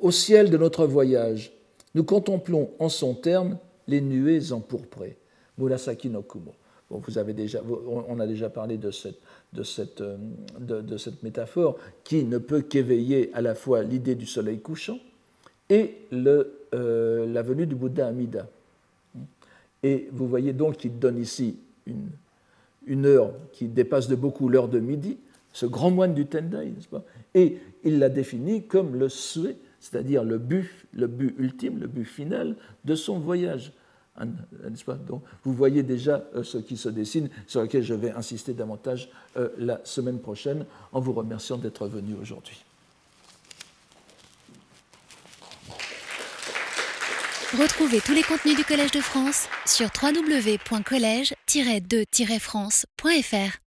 Au ciel de notre voyage, nous contemplons en son terme les nuées empourprées. Murasaki no kumo déjà, on a déjà parlé de cette, de, cette, euh, de, cette, métaphore qui ne peut qu'éveiller à la fois l'idée du soleil couchant et euh, la venue du Bouddha Amida. Et vous voyez donc qu'il donne ici une, une, heure qui dépasse de beaucoup l'heure de midi, ce grand moine du Tendai, n'est-ce pas? Et il la définit comme le souhait, c'est-à-dire le but, le but ultime, le but final de son voyage. Donc, vous voyez déjà euh, ce qui se dessine, sur lequel je vais insister davantage euh, la semaine prochaine, en vous remerciant d'être venu aujourd'hui. Retrouvez tous les contenus du Collège de France sur www.colège-2-france.fr.